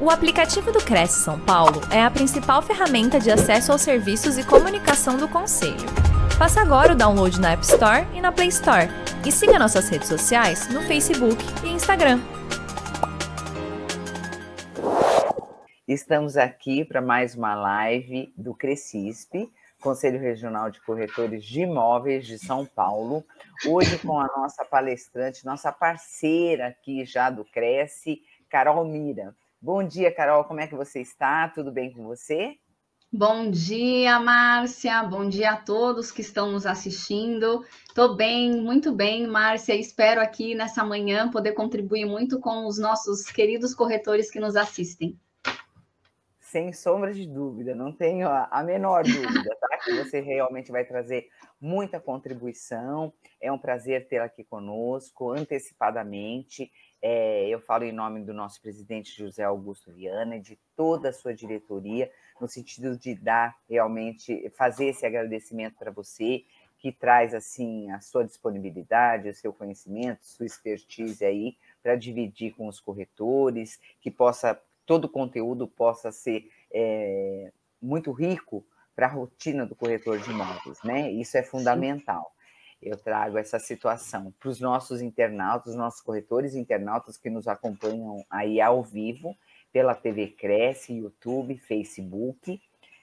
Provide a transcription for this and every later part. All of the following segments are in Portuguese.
O aplicativo do Cresce São Paulo é a principal ferramenta de acesso aos serviços e comunicação do Conselho. Faça agora o download na App Store e na Play Store. E siga nossas redes sociais no Facebook e Instagram. Estamos aqui para mais uma live do Crescisp, Conselho Regional de Corretores de Imóveis de São Paulo. Hoje com a nossa palestrante, nossa parceira aqui já do Cresce, Carol Mira. Bom dia, Carol, como é que você está? Tudo bem com você? Bom dia, Márcia. Bom dia a todos que estão nos assistindo. Estou bem, muito bem, Márcia. Espero aqui nessa manhã poder contribuir muito com os nossos queridos corretores que nos assistem. Sem sombra de dúvida, não tenho a menor dúvida, tá? Que você realmente vai trazer muita contribuição. É um prazer tê-la aqui conosco, antecipadamente. É, eu falo em nome do nosso presidente José Augusto Viana e de toda a sua diretoria, no sentido de dar realmente, fazer esse agradecimento para você, que traz assim a sua disponibilidade, o seu conhecimento, sua expertise aí para dividir com os corretores, que possa todo o conteúdo possa ser é, muito rico para a rotina do corretor de imóveis, né? Isso é fundamental. Sim eu trago essa situação para os nossos internautas, os nossos corretores internautas que nos acompanham aí ao vivo pela TV Cresce, YouTube, Facebook.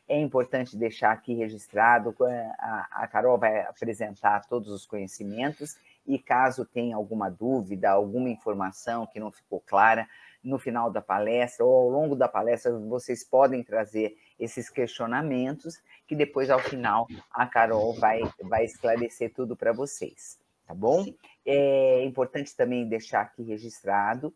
É importante deixar aqui registrado, eh, a, Carol vai apresentar todos os conhecimentos e caso tenha alguma dúvida, alguma informação que não ficou clara, no final da palestra ou ao longo da palestra, vocês podem trazer esses questionamentos, que depois, ao final, a Carol vai, vai esclarecer tudo para vocês, tá bom? É importante também deixar aqui registrado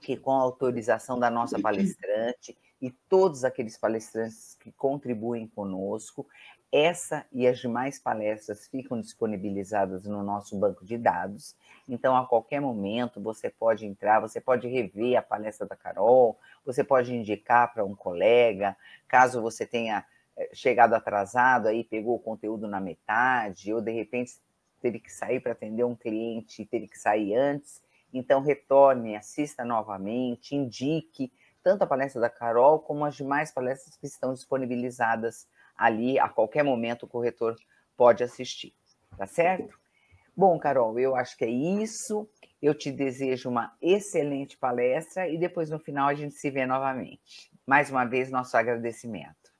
que, com a autorização da nossa palestrante e todos aqueles palestrantes que contribuem conosco, essa e as demais palestras ficam disponibilizadas no nosso banco de dados. Então, a qualquer momento, você pode entrar, você pode rever a palestra da Carol, você pode indicar para um colega, caso você tenha eh, chegado atrasado, aí pegou o conteúdo na metade, ou de repente teve que sair para atender um cliente teve que sair antes. Então, retorne, assista novamente, indique tanto a palestra da Carol como as demais palestras que estão disponibilizadas ali a qualquer momento o corretor pode assistir, tá certo? Bom, Carol, eu acho que é isso. Eu te desejo uma excelente palestra e depois no final a gente se vê novamente. Mais uma vez, nosso agradecimento.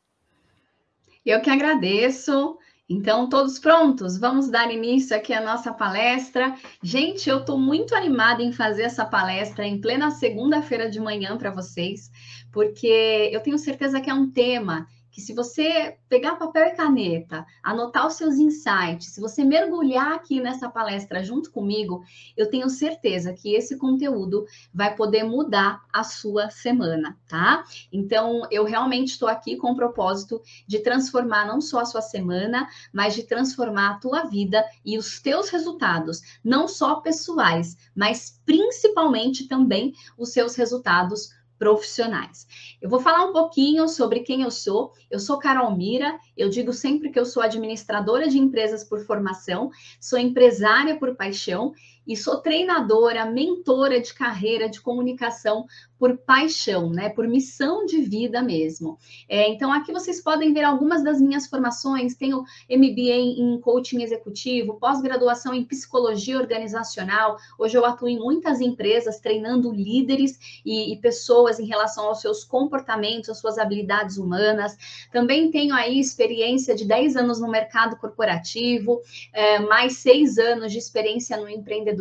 Eu que agradeço. Então, todos prontos? Vamos dar início aqui à nossa palestra. Gente, eu estou muito animada em fazer essa palestra em plena segunda-feira de manhã para vocês, porque eu tenho certeza que é um tema que se você pegar papel e caneta, anotar os seus insights, se você mergulhar aqui nessa palestra junto comigo, eu tenho certeza que esse conteúdo vai poder mudar a sua semana, tá? Então, eu realmente estou aqui com o propósito de transformar não só a sua semana, mas de transformar a tua vida e os teus resultados, não só pessoais, mas principalmente também os seus resultados profissionais. Eu vou falar um pouquinho sobre quem eu sou. Eu sou Carol Mira, eu digo sempre que eu sou administradora de empresas por formação, sou empresária por paixão e sou treinadora, mentora de carreira de comunicação por paixão, né? Por missão de vida mesmo. É, então, aqui vocês podem ver algumas das minhas formações. Tenho MBA em coaching executivo, pós-graduação em psicologia organizacional. Hoje eu atuo em muitas empresas treinando líderes e, e pessoas em relação aos seus comportamentos, às suas habilidades humanas. Também tenho aí experiência de 10 anos no mercado corporativo, é, mais seis anos de experiência no empreendedorismo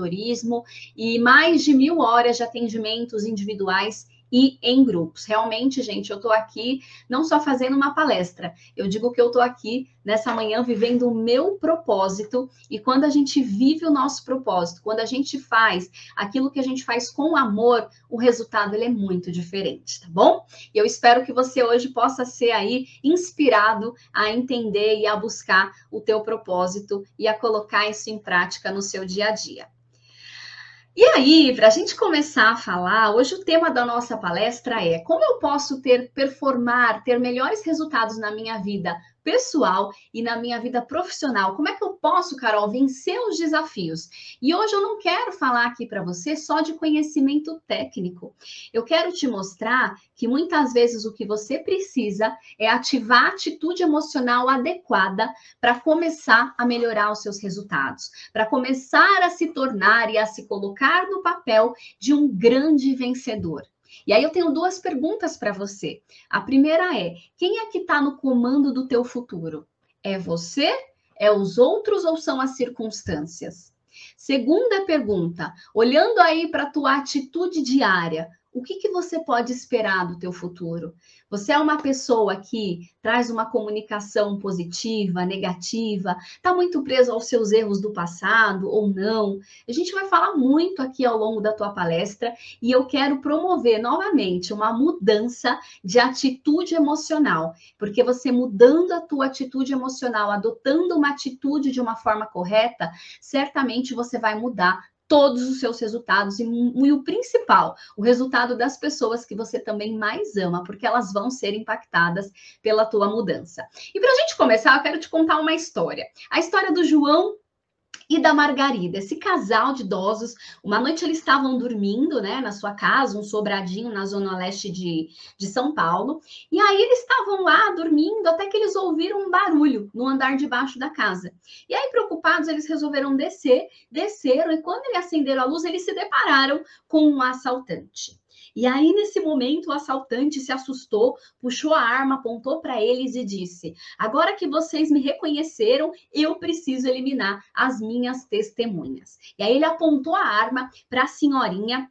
e mais de mil horas de atendimentos individuais e em grupos. Realmente, gente, eu estou aqui não só fazendo uma palestra, eu digo que eu estou aqui nessa manhã vivendo o meu propósito. E quando a gente vive o nosso propósito, quando a gente faz aquilo que a gente faz com amor, o resultado ele é muito diferente, tá bom? E eu espero que você hoje possa ser aí inspirado a entender e a buscar o teu propósito e a colocar isso em prática no seu dia a dia. E aí, para a gente começar a falar, hoje o tema da nossa palestra é como eu posso ter, performar, ter melhores resultados na minha vida pessoal e na minha vida profissional. Como é que eu posso, Carol, vencer os desafios? E hoje eu não quero falar aqui para você só de conhecimento técnico. Eu quero te mostrar que muitas vezes o que você precisa é ativar a atitude emocional adequada para começar a melhorar os seus resultados, para começar a se tornar e a se colocar no papel de um grande vencedor. E aí eu tenho duas perguntas para você. A primeira é: quem é que está no comando do teu futuro? É você? É os outros ou são as circunstâncias? Segunda pergunta: olhando aí para a tua atitude diária, o que, que você pode esperar do teu futuro? Você é uma pessoa que traz uma comunicação positiva, negativa, está muito preso aos seus erros do passado ou não? A gente vai falar muito aqui ao longo da tua palestra e eu quero promover novamente uma mudança de atitude emocional, porque você mudando a tua atitude emocional, adotando uma atitude de uma forma correta, certamente você vai mudar todos os seus resultados e, e, o principal, o resultado das pessoas que você também mais ama, porque elas vão ser impactadas pela tua mudança. E para a gente começar, eu quero te contar uma história. A história do João e da Margarida. Esse casal de idosos, uma noite eles estavam dormindo, né, na sua casa, um sobradinho na zona leste de, de São Paulo, e aí eles estavam lá dormindo até que eles ouviram um barulho no andar de baixo da casa. E aí, preocupados, eles resolveram descer, desceram, e quando eles acenderam a luz, eles se depararam com um assaltante. E aí, nesse momento, o assaltante se assustou, puxou a arma, apontou para eles e disse: Agora que vocês me reconheceram, eu preciso eliminar as minhas testemunhas. E aí, ele apontou a arma para a senhorinha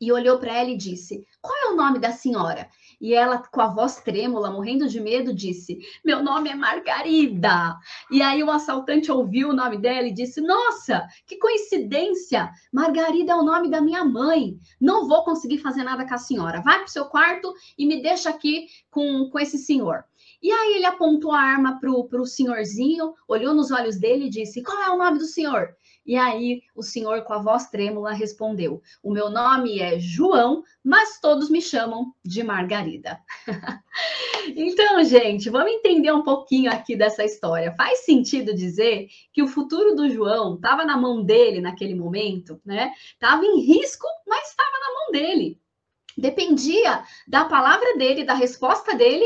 e olhou para ela e disse: Qual é o nome da senhora? E ela, com a voz trêmula, morrendo de medo, disse: Meu nome é Margarida. E aí o assaltante ouviu o nome dela e disse: Nossa, que coincidência! Margarida é o nome da minha mãe. Não vou conseguir fazer nada com a senhora. Vai para o seu quarto e me deixa aqui com, com esse senhor. E aí ele apontou a arma para o senhorzinho, olhou nos olhos dele e disse: Qual é o nome do senhor? E aí o senhor, com a voz trêmula, respondeu: O meu nome é João, mas todos me chamam de Margarida. então, gente, vamos entender um pouquinho aqui dessa história. Faz sentido dizer que o futuro do João estava na mão dele naquele momento, né? Estava em risco, mas estava na mão dele. Dependia da palavra dele, da resposta dele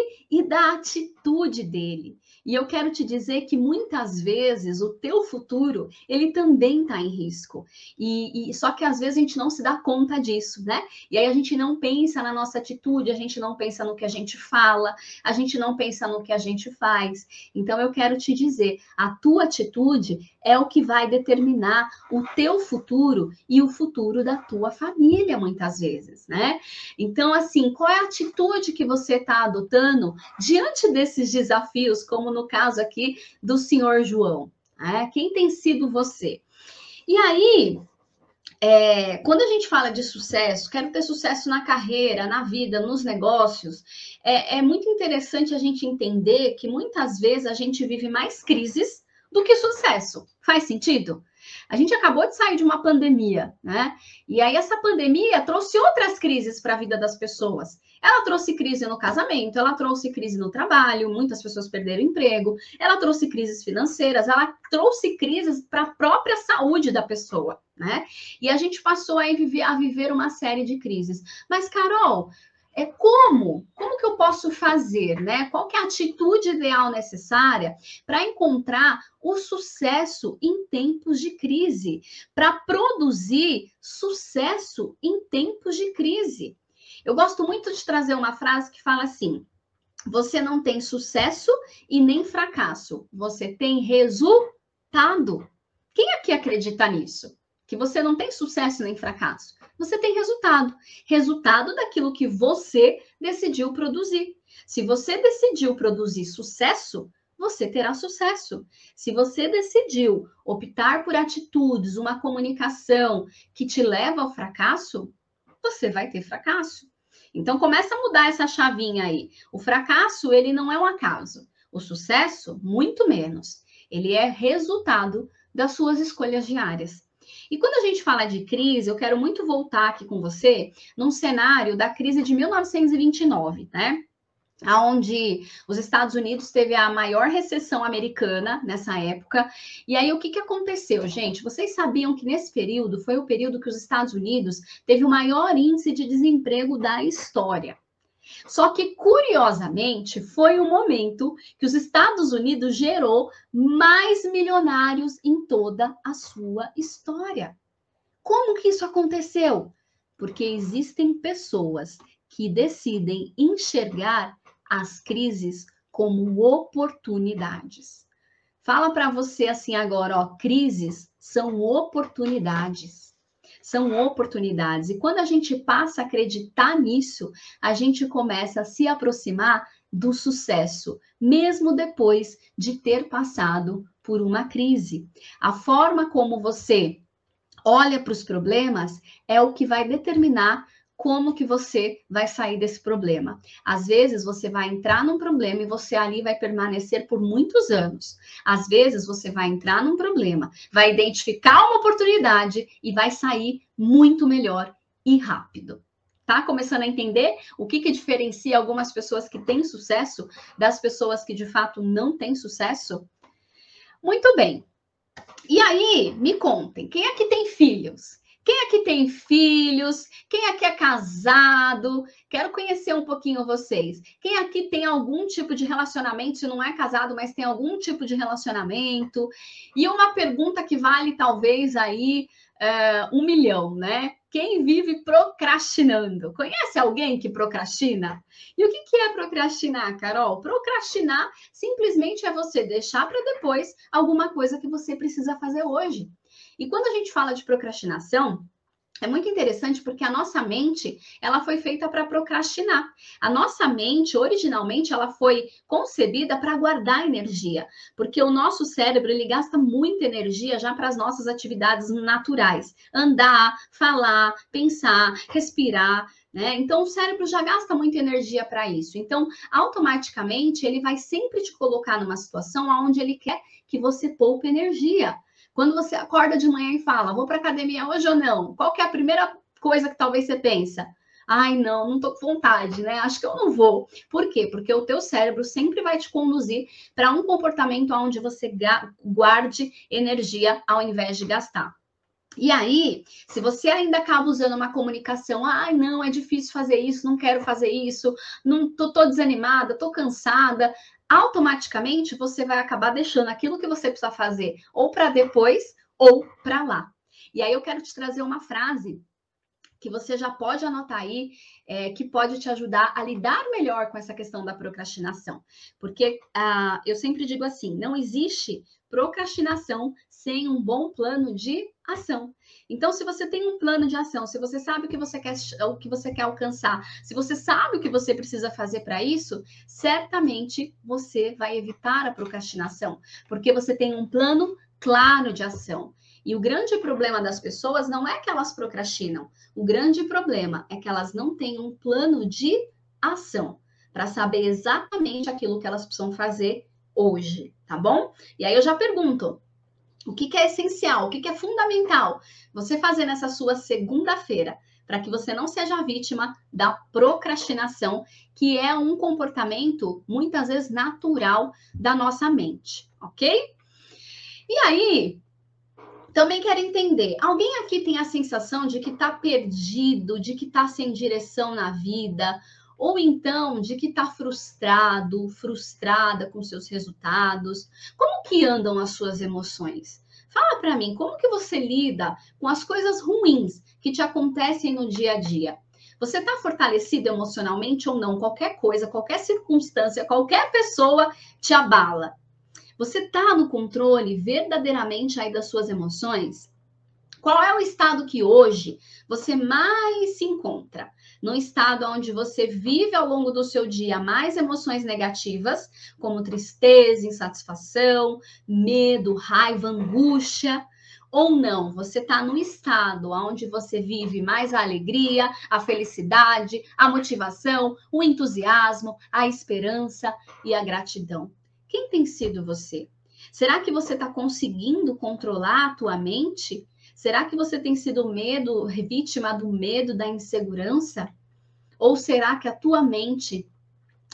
da atitude dele. E eu quero te dizer que muitas vezes o teu futuro ele também está em risco. E, e, só que às vezes a gente não se dá conta disso, né? E aí a gente não pensa na nossa atitude, a gente não pensa no que a gente fala, a gente não pensa no que a gente faz. Então eu quero te dizer, a tua atitude é o que vai determinar o teu futuro e o futuro da tua família, muitas vezes, né? Então, assim, qual é a atitude que você está adotando diante desses desafios, como no caso aqui do senhor João? Né? Quem tem sido você? E aí, é, quando a gente fala de sucesso, quero ter sucesso na carreira, na vida, nos negócios, é, é muito interessante a gente entender que muitas vezes a gente vive mais crises do que sucesso. Faz sentido? A gente acabou de sair de uma pandemia, né? E aí essa pandemia trouxe outras crises para a vida das pessoas. Ela trouxe crise no casamento, ela trouxe crise no trabalho, muitas pessoas perderam emprego, ela trouxe crises financeiras, ela trouxe crises para a própria saúde da pessoa, né? E a gente passou a viver, a viver uma série de crises. Mas, Carol, é como, como que eu posso fazer, né? Qual que é a atitude ideal necessária para encontrar o sucesso em tempos de crise, para produzir sucesso em tempos de crise? Eu gosto muito de trazer uma frase que fala assim: você não tem sucesso e nem fracasso, você tem resultado. Quem aqui acredita nisso? Que você não tem sucesso nem fracasso você tem resultado. Resultado daquilo que você decidiu produzir. Se você decidiu produzir sucesso, você terá sucesso. Se você decidiu optar por atitudes, uma comunicação que te leva ao fracasso, você vai ter fracasso. Então começa a mudar essa chavinha aí. O fracasso, ele não é um acaso. O sucesso, muito menos. Ele é resultado das suas escolhas diárias. E quando a gente fala de crise, eu quero muito voltar aqui com você num cenário da crise de 1929, né? onde os Estados Unidos teve a maior recessão americana nessa época. E aí o que, que aconteceu, gente? Vocês sabiam que nesse período foi o período que os Estados Unidos teve o maior índice de desemprego da história. Só que, curiosamente, foi o momento que os Estados Unidos gerou mais milionários em toda a sua história. Como que isso aconteceu? Porque existem pessoas que decidem enxergar as crises como oportunidades. Fala para você assim agora, ó, crises são oportunidades. São oportunidades. E quando a gente passa a acreditar nisso, a gente começa a se aproximar do sucesso, mesmo depois de ter passado por uma crise. A forma como você olha para os problemas é o que vai determinar como que você vai sair desse problema. Às vezes você vai entrar num problema e você ali vai permanecer por muitos anos. Às vezes você vai entrar num problema, vai identificar uma oportunidade e vai sair muito melhor e rápido. Tá começando a entender o que, que diferencia algumas pessoas que têm sucesso das pessoas que de fato não têm sucesso? Muito bem. E aí, me contem, quem aqui tem filhos? Quem aqui tem filhos? Quem aqui é casado? Quero conhecer um pouquinho vocês. Quem aqui tem algum tipo de relacionamento, se não é casado, mas tem algum tipo de relacionamento? E uma pergunta que vale talvez aí uh, um milhão, né? Quem vive procrastinando? Conhece alguém que procrastina? E o que, que é procrastinar, Carol? Procrastinar simplesmente é você deixar para depois alguma coisa que você precisa fazer hoje. E quando a gente fala de procrastinação, é muito interessante porque a nossa mente, ela foi feita para procrastinar. A nossa mente, originalmente, ela foi concebida para guardar energia, porque o nosso cérebro, ele gasta muita energia já para as nossas atividades naturais. Andar, falar, pensar, respirar, né? Então, o cérebro já gasta muita energia para isso. Então, automaticamente, ele vai sempre te colocar numa situação onde ele quer que você poupe energia. Quando você acorda de manhã e fala, vou para academia hoje ou não? Qual que é a primeira coisa que talvez você pensa? Ai, não, não tô com vontade, né? Acho que eu não vou. Por quê? Porque o teu cérebro sempre vai te conduzir para um comportamento onde você guarde energia ao invés de gastar. E aí, se você ainda acaba usando uma comunicação, ai, não, é difícil fazer isso, não quero fazer isso, não tô, tô desanimada, tô cansada, automaticamente você vai acabar deixando aquilo que você precisa fazer ou para depois ou para lá. E aí eu quero te trazer uma frase que você já pode anotar aí, é, que pode te ajudar a lidar melhor com essa questão da procrastinação. Porque ah, eu sempre digo assim: não existe procrastinação sem um bom plano de ação. Então, se você tem um plano de ação, se você sabe o que você quer, o que você quer alcançar, se você sabe o que você precisa fazer para isso, certamente você vai evitar a procrastinação, porque você tem um plano claro de ação. E o grande problema das pessoas não é que elas procrastinam, o grande problema é que elas não têm um plano de ação para saber exatamente aquilo que elas precisam fazer hoje, tá bom? E aí eu já pergunto: o que, que é essencial, o que, que é fundamental você fazer nessa sua segunda-feira para que você não seja vítima da procrastinação, que é um comportamento muitas vezes natural da nossa mente, ok? E aí, também quero entender, alguém aqui tem a sensação de que está perdido, de que está sem direção na vida, ou então de que está frustrado, frustrada com seus resultados. Como que andam as suas emoções? Fala para mim, como que você lida com as coisas ruins que te acontecem no dia a dia? Você está fortalecido emocionalmente ou não? Qualquer coisa, qualquer circunstância, qualquer pessoa te abala. Você está no controle verdadeiramente aí das suas emoções? Qual é o estado que hoje você mais se encontra? Num estado onde você vive ao longo do seu dia mais emoções negativas, como tristeza, insatisfação, medo, raiva, angústia, ou não, você está num estado onde você vive mais a alegria, a felicidade, a motivação, o entusiasmo, a esperança e a gratidão. Quem tem sido você? Será que você está conseguindo controlar a tua mente? Será que você tem sido medo, vítima do medo, da insegurança? Ou será que a tua mente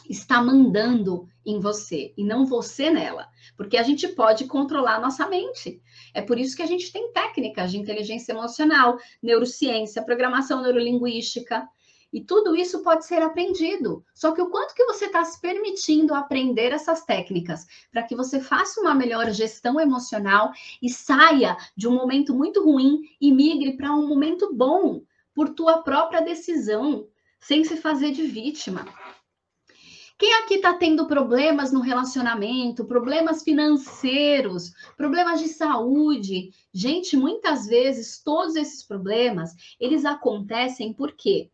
está mandando em você e não você nela, porque a gente pode controlar a nossa mente. É por isso que a gente tem técnicas de inteligência emocional, neurociência, programação neurolinguística, e tudo isso pode ser aprendido. Só que o quanto que você está se permitindo aprender essas técnicas para que você faça uma melhor gestão emocional e saia de um momento muito ruim e migre para um momento bom por tua própria decisão, sem se fazer de vítima. Quem aqui está tendo problemas no relacionamento, problemas financeiros, problemas de saúde? Gente, muitas vezes todos esses problemas, eles acontecem por quê?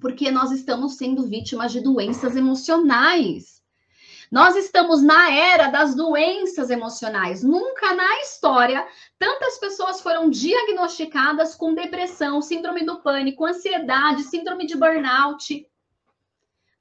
Porque nós estamos sendo vítimas de doenças emocionais. Nós estamos na era das doenças emocionais. Nunca na história tantas pessoas foram diagnosticadas com depressão, síndrome do pânico, ansiedade, síndrome de burnout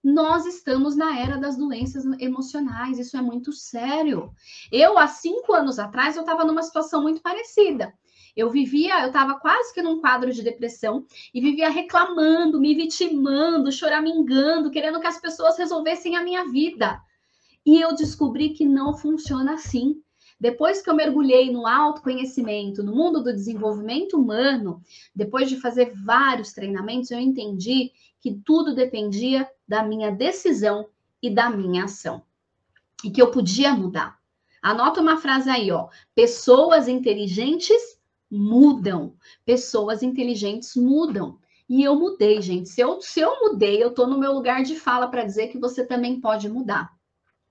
nós estamos na era das doenças emocionais, isso é muito sério. Eu, há cinco anos atrás, eu estava numa situação muito parecida. Eu vivia, eu estava quase que num quadro de depressão e vivia reclamando, me vitimando, choramingando, querendo que as pessoas resolvessem a minha vida. E eu descobri que não funciona assim. Depois que eu mergulhei no autoconhecimento, no mundo do desenvolvimento humano, depois de fazer vários treinamentos, eu entendi que tudo dependia da minha decisão e da minha ação. E que eu podia mudar. Anota uma frase aí, ó. Pessoas inteligentes mudam. Pessoas inteligentes mudam. E eu mudei, gente. Se eu, se eu mudei, eu tô no meu lugar de fala para dizer que você também pode mudar.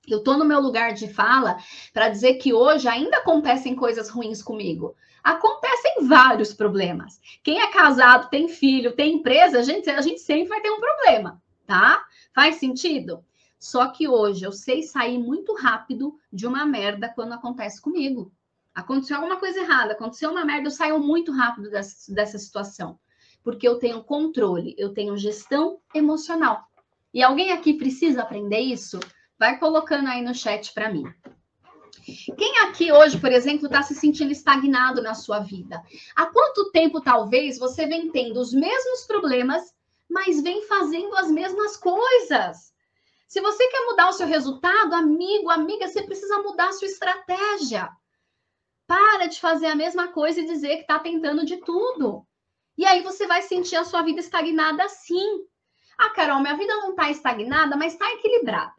Eu estou no meu lugar de fala para dizer que hoje ainda acontecem coisas ruins comigo. Acontecem vários problemas. Quem é casado, tem filho, tem empresa, a gente, a gente sempre vai ter um problema, tá? Faz sentido? Só que hoje eu sei sair muito rápido de uma merda quando acontece comigo. Aconteceu alguma coisa errada, aconteceu uma merda, eu saio muito rápido dessa, dessa situação. Porque eu tenho controle, eu tenho gestão emocional. E alguém aqui precisa aprender isso? Vai colocando aí no chat para mim. Quem aqui hoje, por exemplo, está se sentindo estagnado na sua vida? Há quanto tempo, talvez, você vem tendo os mesmos problemas, mas vem fazendo as mesmas coisas? Se você quer mudar o seu resultado, amigo, amiga, você precisa mudar a sua estratégia. Para de fazer a mesma coisa e dizer que está tentando de tudo. E aí você vai sentir a sua vida estagnada sim. Ah, Carol, minha vida não está estagnada, mas está equilibrada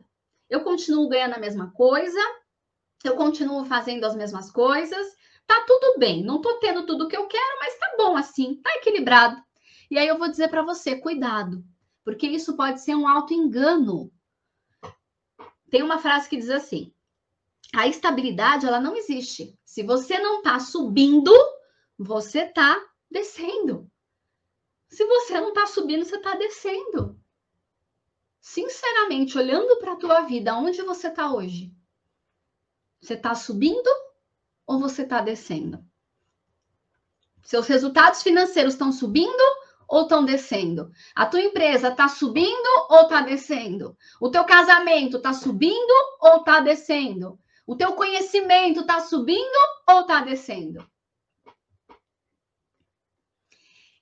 eu continuo ganhando a mesma coisa, eu continuo fazendo as mesmas coisas, tá tudo bem, não tô tendo tudo que eu quero, mas tá bom assim, tá equilibrado. E aí eu vou dizer para você, cuidado, porque isso pode ser um auto engano. Tem uma frase que diz assim: a estabilidade ela não existe. Se você não tá subindo, você tá descendo. Se você não tá subindo, você tá descendo sinceramente, olhando para a tua vida, onde você está hoje? Você está subindo ou você está descendo? Seus resultados financeiros estão subindo ou estão descendo? A tua empresa está subindo ou está descendo? O teu casamento está subindo ou está descendo? O teu conhecimento está subindo ou está descendo?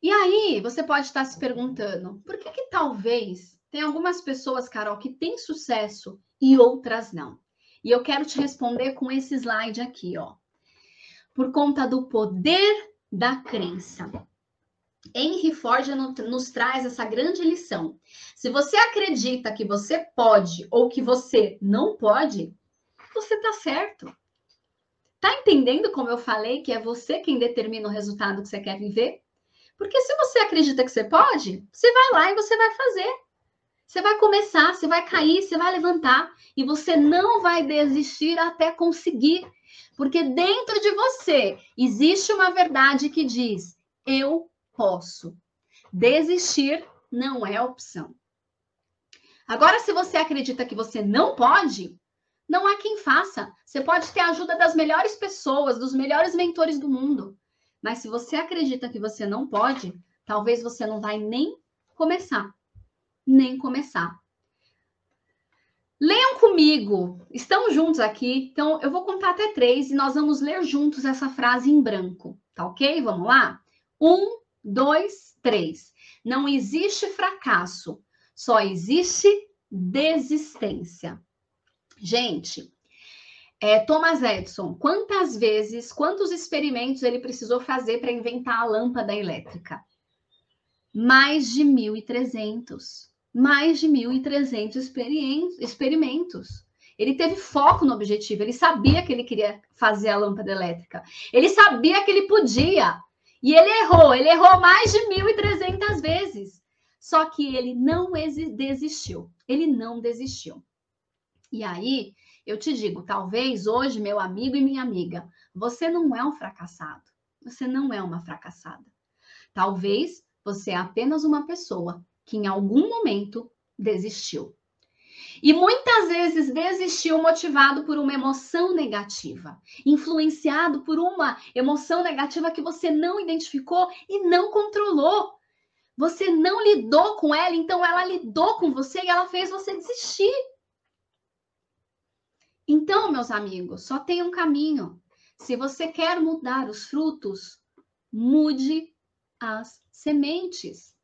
E aí, você pode estar se perguntando, por que que talvez tem algumas pessoas, Carol, que têm sucesso e outras não. E eu quero te responder com esse slide aqui, ó. Por conta do poder da crença. Henry Ford nos traz essa grande lição. Se você acredita que você pode ou que você não pode, você tá certo. Tá entendendo como eu falei que é você quem determina o resultado que você quer viver? Porque se você acredita que você pode, você vai lá e você vai fazer. Você vai começar, você vai cair, você vai levantar e você não vai desistir até conseguir. Porque dentro de você existe uma verdade que diz: eu posso. Desistir não é opção. Agora, se você acredita que você não pode, não há quem faça. Você pode ter a ajuda das melhores pessoas, dos melhores mentores do mundo. Mas se você acredita que você não pode, talvez você não vai nem começar nem começar. Leiam comigo, estamos juntos aqui, então eu vou contar até três e nós vamos ler juntos essa frase em branco, tá ok? Vamos lá? Um, dois, três. Não existe fracasso, só existe desistência. Gente, é, Thomas Edison, quantas vezes, quantos experimentos ele precisou fazer para inventar a lâmpada elétrica? Mais de 1.300. Mais de 1.300 experimentos. Ele teve foco no objetivo, ele sabia que ele queria fazer a lâmpada elétrica. Ele sabia que ele podia. E ele errou, ele errou mais de 1.300 vezes. Só que ele não desistiu. Ele não desistiu. E aí, eu te digo, talvez hoje, meu amigo e minha amiga, você não é um fracassado. Você não é uma fracassada. Talvez você é apenas uma pessoa que em algum momento desistiu. E muitas vezes desistiu motivado por uma emoção negativa, influenciado por uma emoção negativa que você não identificou e não controlou. Você não lidou com ela, então ela lidou com você e ela fez você desistir. Então, meus amigos, só tem um caminho. Se você quer mudar os frutos, mude as sementes.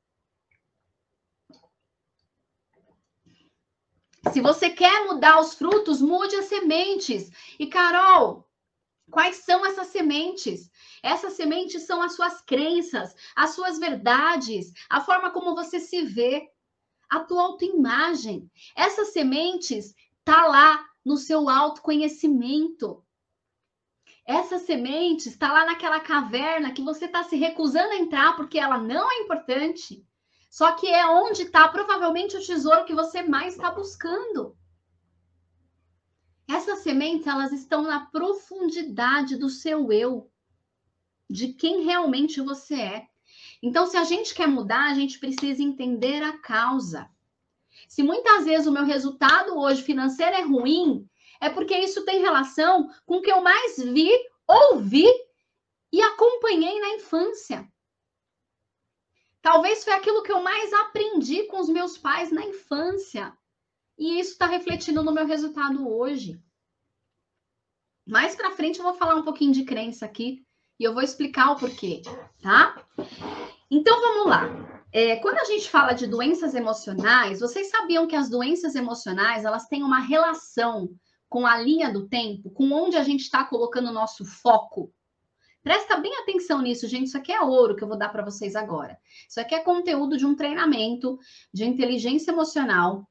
Se você quer mudar os frutos, mude as sementes. E Carol, quais são essas sementes? Essas sementes são as suas crenças, as suas verdades, a forma como você se vê, a tua autoimagem. Essas sementes tá lá no seu autoconhecimento. Essa semente está lá naquela caverna que você está se recusando a entrar porque ela não é importante. Só que é onde está provavelmente o tesouro que você mais está buscando. Essas sementes, elas estão na profundidade do seu eu, de quem realmente você é. Então, se a gente quer mudar, a gente precisa entender a causa. Se muitas vezes o meu resultado hoje financeiro é ruim, é porque isso tem relação com o que eu mais vi, ouvi e acompanhei na infância. Talvez foi aquilo que eu mais aprendi com os meus pais na infância. E isso está refletindo no meu resultado hoje. Mais para frente eu vou falar um pouquinho de crença aqui e eu vou explicar o porquê, tá? Então vamos lá. É, quando a gente fala de doenças emocionais, vocês sabiam que as doenças emocionais elas têm uma relação com a linha do tempo, com onde a gente está colocando o nosso foco? Presta bem atenção nisso, gente. Isso aqui é ouro que eu vou dar para vocês agora. Isso aqui é conteúdo de um treinamento de inteligência emocional,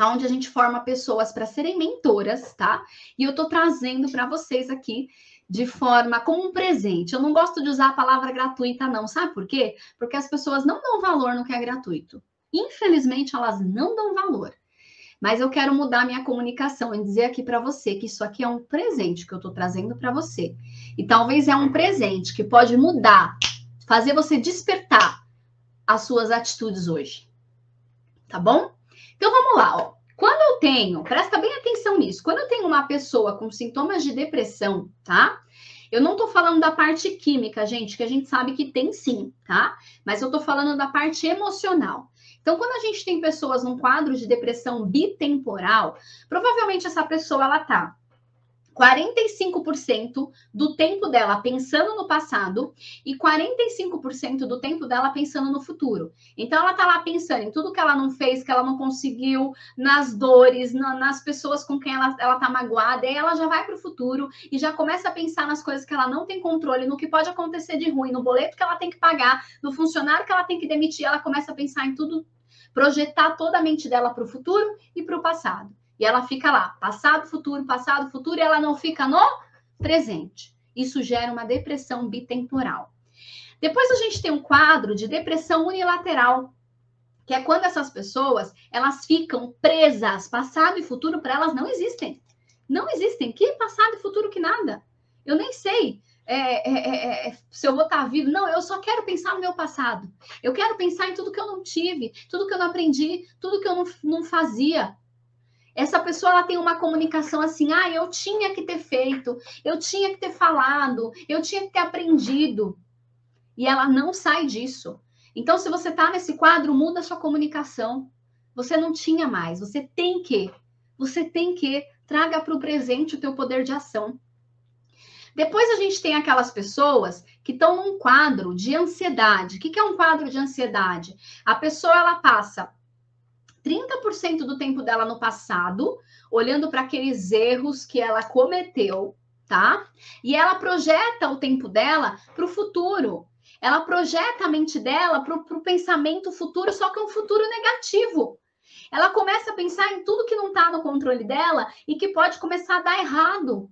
onde a gente forma pessoas para serem mentoras, tá? E eu estou trazendo para vocês aqui de forma como um presente. Eu não gosto de usar a palavra gratuita, não. Sabe por quê? Porque as pessoas não dão valor no que é gratuito. Infelizmente, elas não dão valor. Mas eu quero mudar minha comunicação e dizer aqui para você que isso aqui é um presente que eu estou trazendo para você. E talvez é um presente que pode mudar, fazer você despertar as suas atitudes hoje. Tá bom? Então vamos lá, ó. Quando eu tenho, presta bem atenção nisso, quando eu tenho uma pessoa com sintomas de depressão, tá? Eu não tô falando da parte química, gente, que a gente sabe que tem sim, tá? Mas eu tô falando da parte emocional. Então, quando a gente tem pessoas num quadro de depressão bitemporal, provavelmente essa pessoa ela tá 45% do tempo dela pensando no passado e 45% do tempo dela pensando no futuro. Então, ela tá lá pensando em tudo que ela não fez, que ela não conseguiu, nas dores, na, nas pessoas com quem ela, ela tá magoada, e ela já vai para o futuro e já começa a pensar nas coisas que ela não tem controle, no que pode acontecer de ruim, no boleto que ela tem que pagar, no funcionário que ela tem que demitir, ela começa a pensar em tudo, projetar toda a mente dela para o futuro e para o passado. E ela fica lá, passado, futuro, passado, futuro, e ela não fica no presente. Isso gera uma depressão bitemporal. Depois a gente tem um quadro de depressão unilateral, que é quando essas pessoas, elas ficam presas, passado e futuro para elas não existem. Não existem. Que passado e futuro que nada. Eu nem sei é, é, é, é se eu vou estar vivo. Não, eu só quero pensar no meu passado. Eu quero pensar em tudo que eu não tive, tudo que eu não aprendi, tudo que eu não, não fazia essa pessoa ela tem uma comunicação assim: ah, eu tinha que ter feito, eu tinha que ter falado, eu tinha que ter aprendido. E ela não sai disso. Então, se você está nesse quadro, muda a sua comunicação. Você não tinha mais, você tem que. Você tem que. Traga para o presente o teu poder de ação. Depois a gente tem aquelas pessoas que estão num quadro de ansiedade. O que, é um quadro de ansiedade? A pessoa ela passa 30% do tempo dela no passado, olhando para aqueles erros que ela cometeu, tá? E ela projeta o tempo dela para o futuro. Ela projeta a mente dela para o pensamento futuro, só que é um futuro negativo. Ela começa a pensar em tudo que não está no controle dela e que pode começar a dar errado.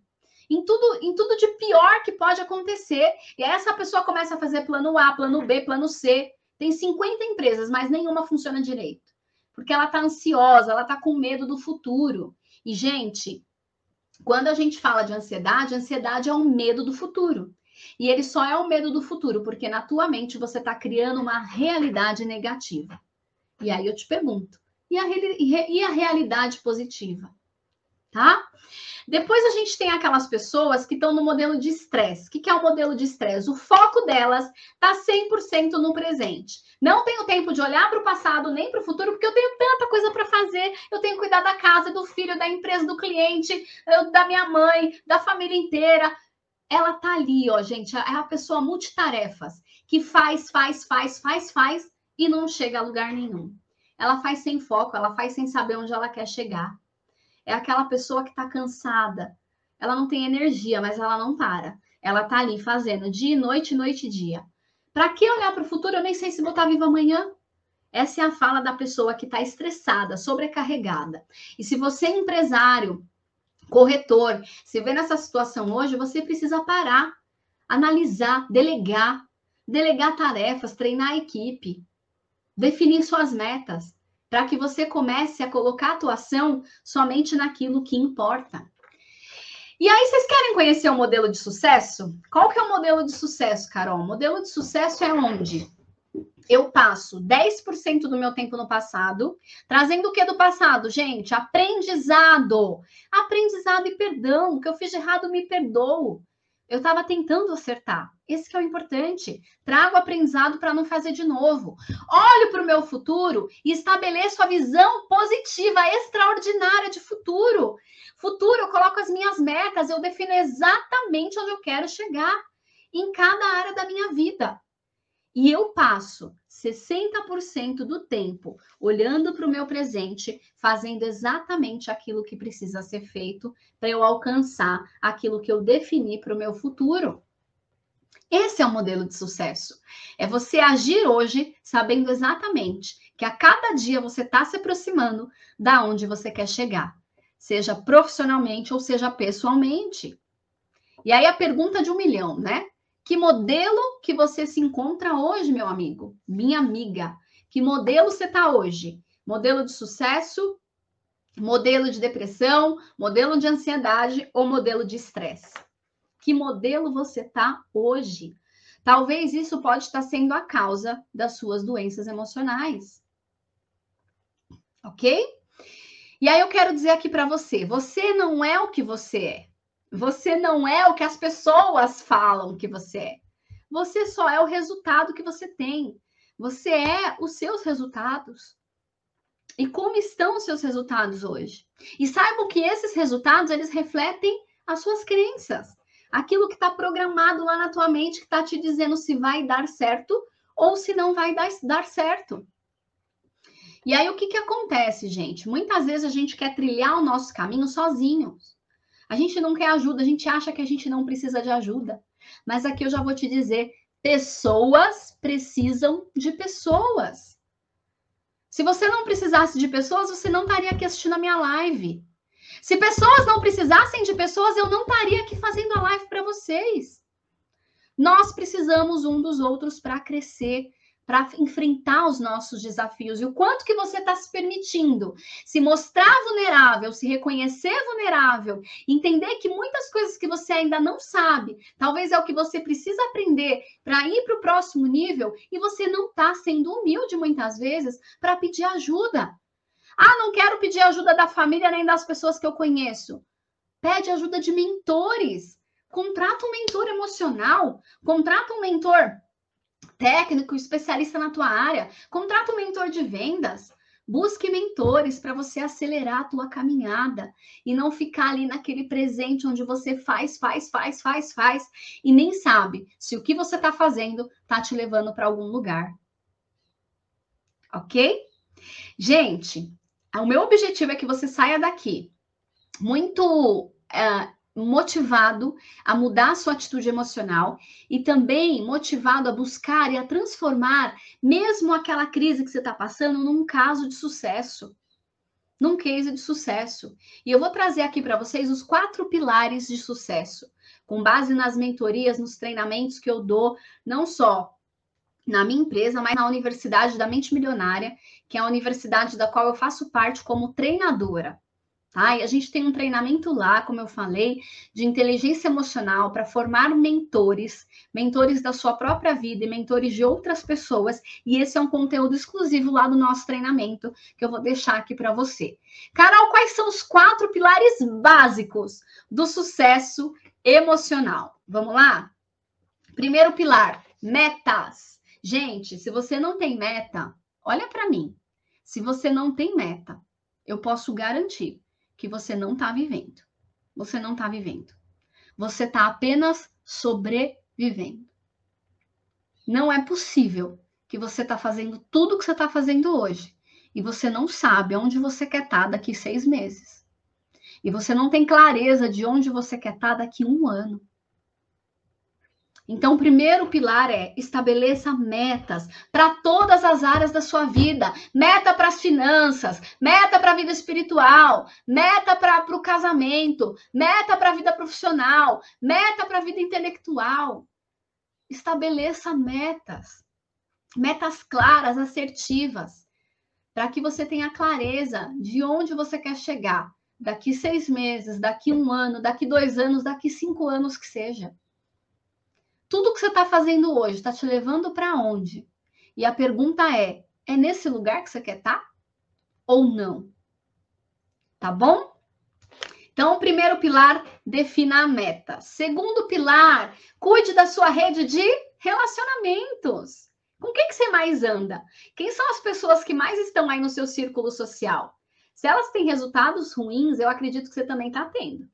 Em tudo, em tudo de pior que pode acontecer. E aí essa pessoa começa a fazer plano A, plano B, plano C. Tem 50 empresas, mas nenhuma funciona direito. Porque ela está ansiosa, ela está com medo do futuro. E, gente, quando a gente fala de ansiedade, ansiedade é um medo do futuro. E ele só é um medo do futuro, porque na tua mente você está criando uma realidade negativa. E aí eu te pergunto, e a, e a realidade positiva? Tá? Depois a gente tem aquelas pessoas que estão no modelo de estresse. O que, é o modelo de estresse? O foco delas está 100% no presente. Não tenho tempo de olhar para o passado nem para o futuro, porque eu tenho tanta coisa para fazer. Eu tenho que cuidar da casa, do filho, da empresa, do cliente, da minha mãe, da família inteira. Ela tá ali, ó, gente. É a pessoa multitarefas que faz, faz, faz, faz, faz e não chega a lugar nenhum. Ela faz sem foco, ela faz sem saber onde ela quer chegar é aquela pessoa que está cansada. Ela não tem energia, mas ela não para. Ela está ali fazendo dia e noite, noite e dia. Para que olhar para o futuro? Eu nem sei se vou estar tá viva amanhã. Essa é a fala da pessoa que está estressada, sobrecarregada. E se você é empresário, corretor, se vê nessa situação hoje, você precisa parar, analisar, delegar, delegar tarefas, treinar a equipe, definir suas metas para que você comece a colocar a atuação somente naquilo que importa. E aí, vocês querem conhecer o modelo de sucesso? Qual que é o modelo de sucesso, Carol? O modelo de sucesso é onde eu passo 10% do meu tempo no passado, trazendo o que do passado, gente? Aprendizado. Aprendizado e perdão. O que eu fiz de errado, me perdoo. Eu estava tentando acertar. Esse que é o importante. Trago aprendizado para não fazer de novo. Olho para o meu futuro e estabeleço a visão positiva, extraordinária de futuro. Futuro, eu coloco as minhas metas, eu defino exatamente onde eu quero chegar em cada área da minha vida. E eu passo 60% do tempo olhando para o meu presente, fazendo exatamente aquilo que precisa ser feito para eu alcançar aquilo que eu defini para o meu futuro. Esse é o modelo de sucesso. É você agir hoje sabendo exatamente que a cada dia você está se aproximando da onde você quer chegar, seja profissionalmente ou seja pessoalmente. E aí a pergunta de um milhão, né? Que modelo que você se encontra hoje, meu amigo, minha amiga? Que modelo você está hoje? Modelo de sucesso, modelo de depressão, modelo de ansiedade ou modelo de estresse? Que modelo você está hoje? Talvez isso pode estar sendo a causa das suas doenças emocionais. Ok? E aí eu quero dizer aqui para você, você não é o que você é. Você não é o que as pessoas falam que você é. Você só é o resultado que você tem. Você é os seus resultados. E como estão os seus resultados hoje? E saibam que esses resultados eles refletem as suas crenças aquilo que está programado lá na tua mente, que está te dizendo se vai dar certo ou se não vai dar, dar certo. E aí, o que, que acontece, gente? Muitas vezes a gente quer trilhar o nosso caminho sozinhos. A gente não quer ajuda, a gente acha que a gente não precisa de ajuda. Mas aqui eu já vou te dizer: pessoas precisam de pessoas. Se você não precisasse de pessoas, você não estaria aqui assistindo a minha live. Se pessoas não precisassem de pessoas, eu não estaria aqui fazendo a live para vocês. Nós precisamos um dos outros para crescer, para enfrentar os nossos desafios. E o quanto que você está se permitindo se mostrar vulnerável, se reconhecer vulnerável, entender que muitas coisas que você ainda não sabe, talvez é o que você precisa aprender para ir para o próximo nível, e você não está sendo humilde muitas vezes para pedir ajuda. Ah, não quero pedir ajuda da família nem das pessoas que eu conheço. Pede ajuda de mentores. Contrata um mentor emocional, contrata um mentor técnico, especialista na tua área, contrata um mentor de vendas. Busque mentores para você acelerar a tua caminhada e não ficar ali naquele presente onde você faz, faz, faz, faz, faz e nem sabe se o que você está fazendo está te levando para algum lugar. Ok? Gente, o meu objetivo é que você saia daqui muito é, motivado a mudar a sua atitude emocional e também motivado a buscar e a transformar mesmo aquela crise que você está passando num caso de sucesso. Num case de sucesso. E eu vou trazer aqui para vocês os quatro pilares de sucesso, com base nas mentorias, nos treinamentos que eu dou, não só na minha empresa, mas na Universidade da Mente Milionária, que é a universidade da qual eu faço parte como treinadora. Tá? E a gente tem um treinamento lá, como eu falei, de inteligência emocional para formar mentores, mentores da sua própria vida e mentores de outras pessoas. E esse é um conteúdo exclusivo lá do nosso treinamento que eu vou deixar aqui para você. Carol, quais são os quatro pilares básicos do sucesso emocional? Vamos lá? Primeiro pilar, metas. Gente, se você não tem meta, olha para mim. Se você não tem meta, eu posso garantir que você não está vivendo. Você não está vivendo. Você está apenas sobrevivendo. Não é possível que você está fazendo tudo o que você está fazendo hoje e você não sabe onde você quer estar tá daqui seis meses. E você não tem clareza de onde você quer estar tá daqui um ano. Então, o primeiro pilar é estabeleça metas para todas as áreas da sua vida. Meta para as finanças, meta para a vida espiritual, meta para o casamento, meta para a vida profissional, meta para a vida intelectual. Estabeleça metas. Metas claras, assertivas, para que você tenha clareza de onde você quer chegar daqui seis meses, daqui um ano, daqui dois anos, daqui cinco anos que seja tudo que você está fazendo hoje está te levando para onde? E a pergunta é: é nesse lugar que você quer estar? Tá? Ou não? Tá bom? Então, o primeiro pilar, defina a meta. Segundo pilar, cuide da sua rede de relacionamentos. Com quem que você mais anda? Quem são as pessoas que mais estão aí no seu círculo social? Se elas têm resultados ruins, eu acredito que você também está tendo.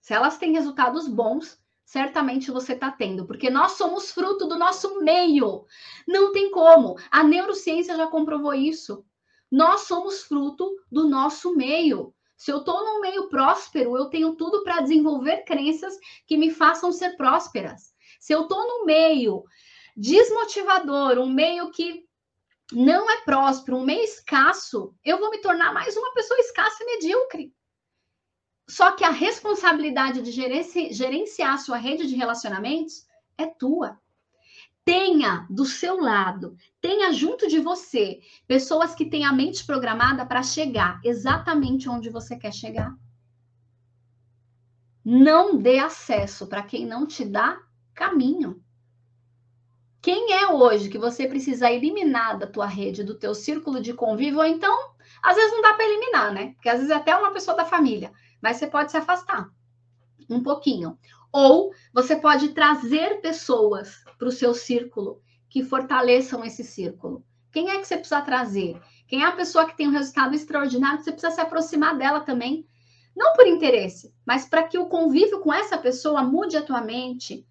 Se elas têm resultados bons, certamente você está tendo, porque nós somos fruto do nosso meio. Não tem como. A neurociência já comprovou isso. Nós somos fruto do nosso meio. Se eu estou num meio próspero, eu tenho tudo para desenvolver crenças que me façam ser prósperas. Se eu estou num meio desmotivador, um meio que não é próspero, um meio escasso, eu vou me tornar mais uma pessoa escassa e medíocre. Só que a responsabilidade de gerenciar a sua rede de relacionamentos é tua. Tenha do seu lado, tenha junto de você pessoas que têm a mente programada para chegar exatamente onde você quer chegar. Não dê acesso para quem não te dá caminho. Quem é hoje que você precisa eliminar da tua rede, do teu círculo de convívio, ou então, às vezes não dá para eliminar, né? Porque às vezes é até uma pessoa da família mas você pode se afastar um pouquinho. Ou você pode trazer pessoas para o seu círculo que fortaleçam esse círculo. Quem é que você precisa trazer? Quem é a pessoa que tem um resultado extraordinário? Você precisa se aproximar dela também. Não por interesse, mas para que o convívio com essa pessoa mude a tua mente,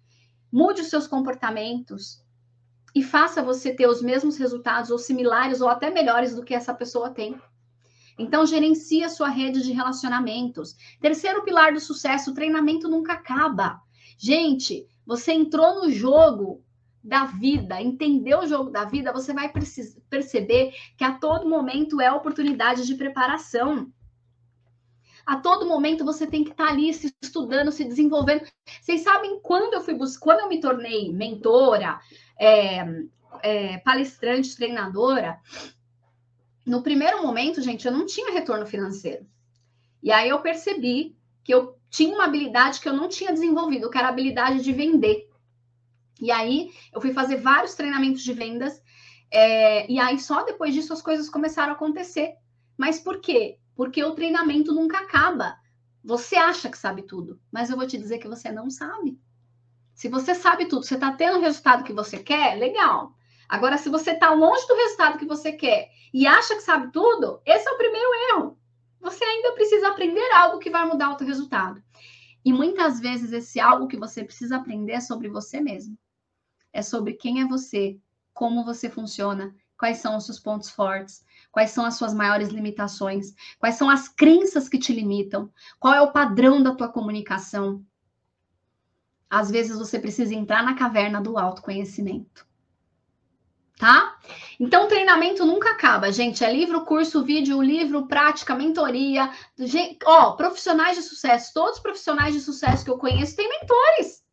mude os seus comportamentos e faça você ter os mesmos resultados ou similares ou até melhores do que essa pessoa tem. Então, gerencie a sua rede de relacionamentos. Terceiro pilar do sucesso: treinamento nunca acaba. Gente, você entrou no jogo da vida, entendeu o jogo da vida, você vai perceber que a todo momento é oportunidade de preparação. A todo momento você tem que estar tá ali se estudando, se desenvolvendo. Vocês sabem quando eu fui buscar, quando eu me tornei mentora, é, é, palestrante, treinadora, no primeiro momento, gente, eu não tinha retorno financeiro. E aí eu percebi que eu tinha uma habilidade que eu não tinha desenvolvido, que era a habilidade de vender. E aí eu fui fazer vários treinamentos de vendas, é, e aí só depois disso as coisas começaram a acontecer. Mas por quê? Porque o treinamento nunca acaba. Você acha que sabe tudo, mas eu vou te dizer que você não sabe. Se você sabe tudo, você está tendo o resultado que você quer, legal. Agora, se você está longe do resultado que você quer e acha que sabe tudo, esse é o primeiro erro. Você ainda precisa aprender algo que vai mudar o teu resultado. E muitas vezes esse algo que você precisa aprender é sobre você mesmo. É sobre quem é você, como você funciona, quais são os seus pontos fortes, quais são as suas maiores limitações, quais são as crenças que te limitam, qual é o padrão da tua comunicação. Às vezes você precisa entrar na caverna do autoconhecimento. Tá? Então, treinamento nunca acaba, gente. É livro, curso, vídeo, livro, prática, mentoria. Gente, ó, profissionais de sucesso. Todos os profissionais de sucesso que eu conheço têm mentores.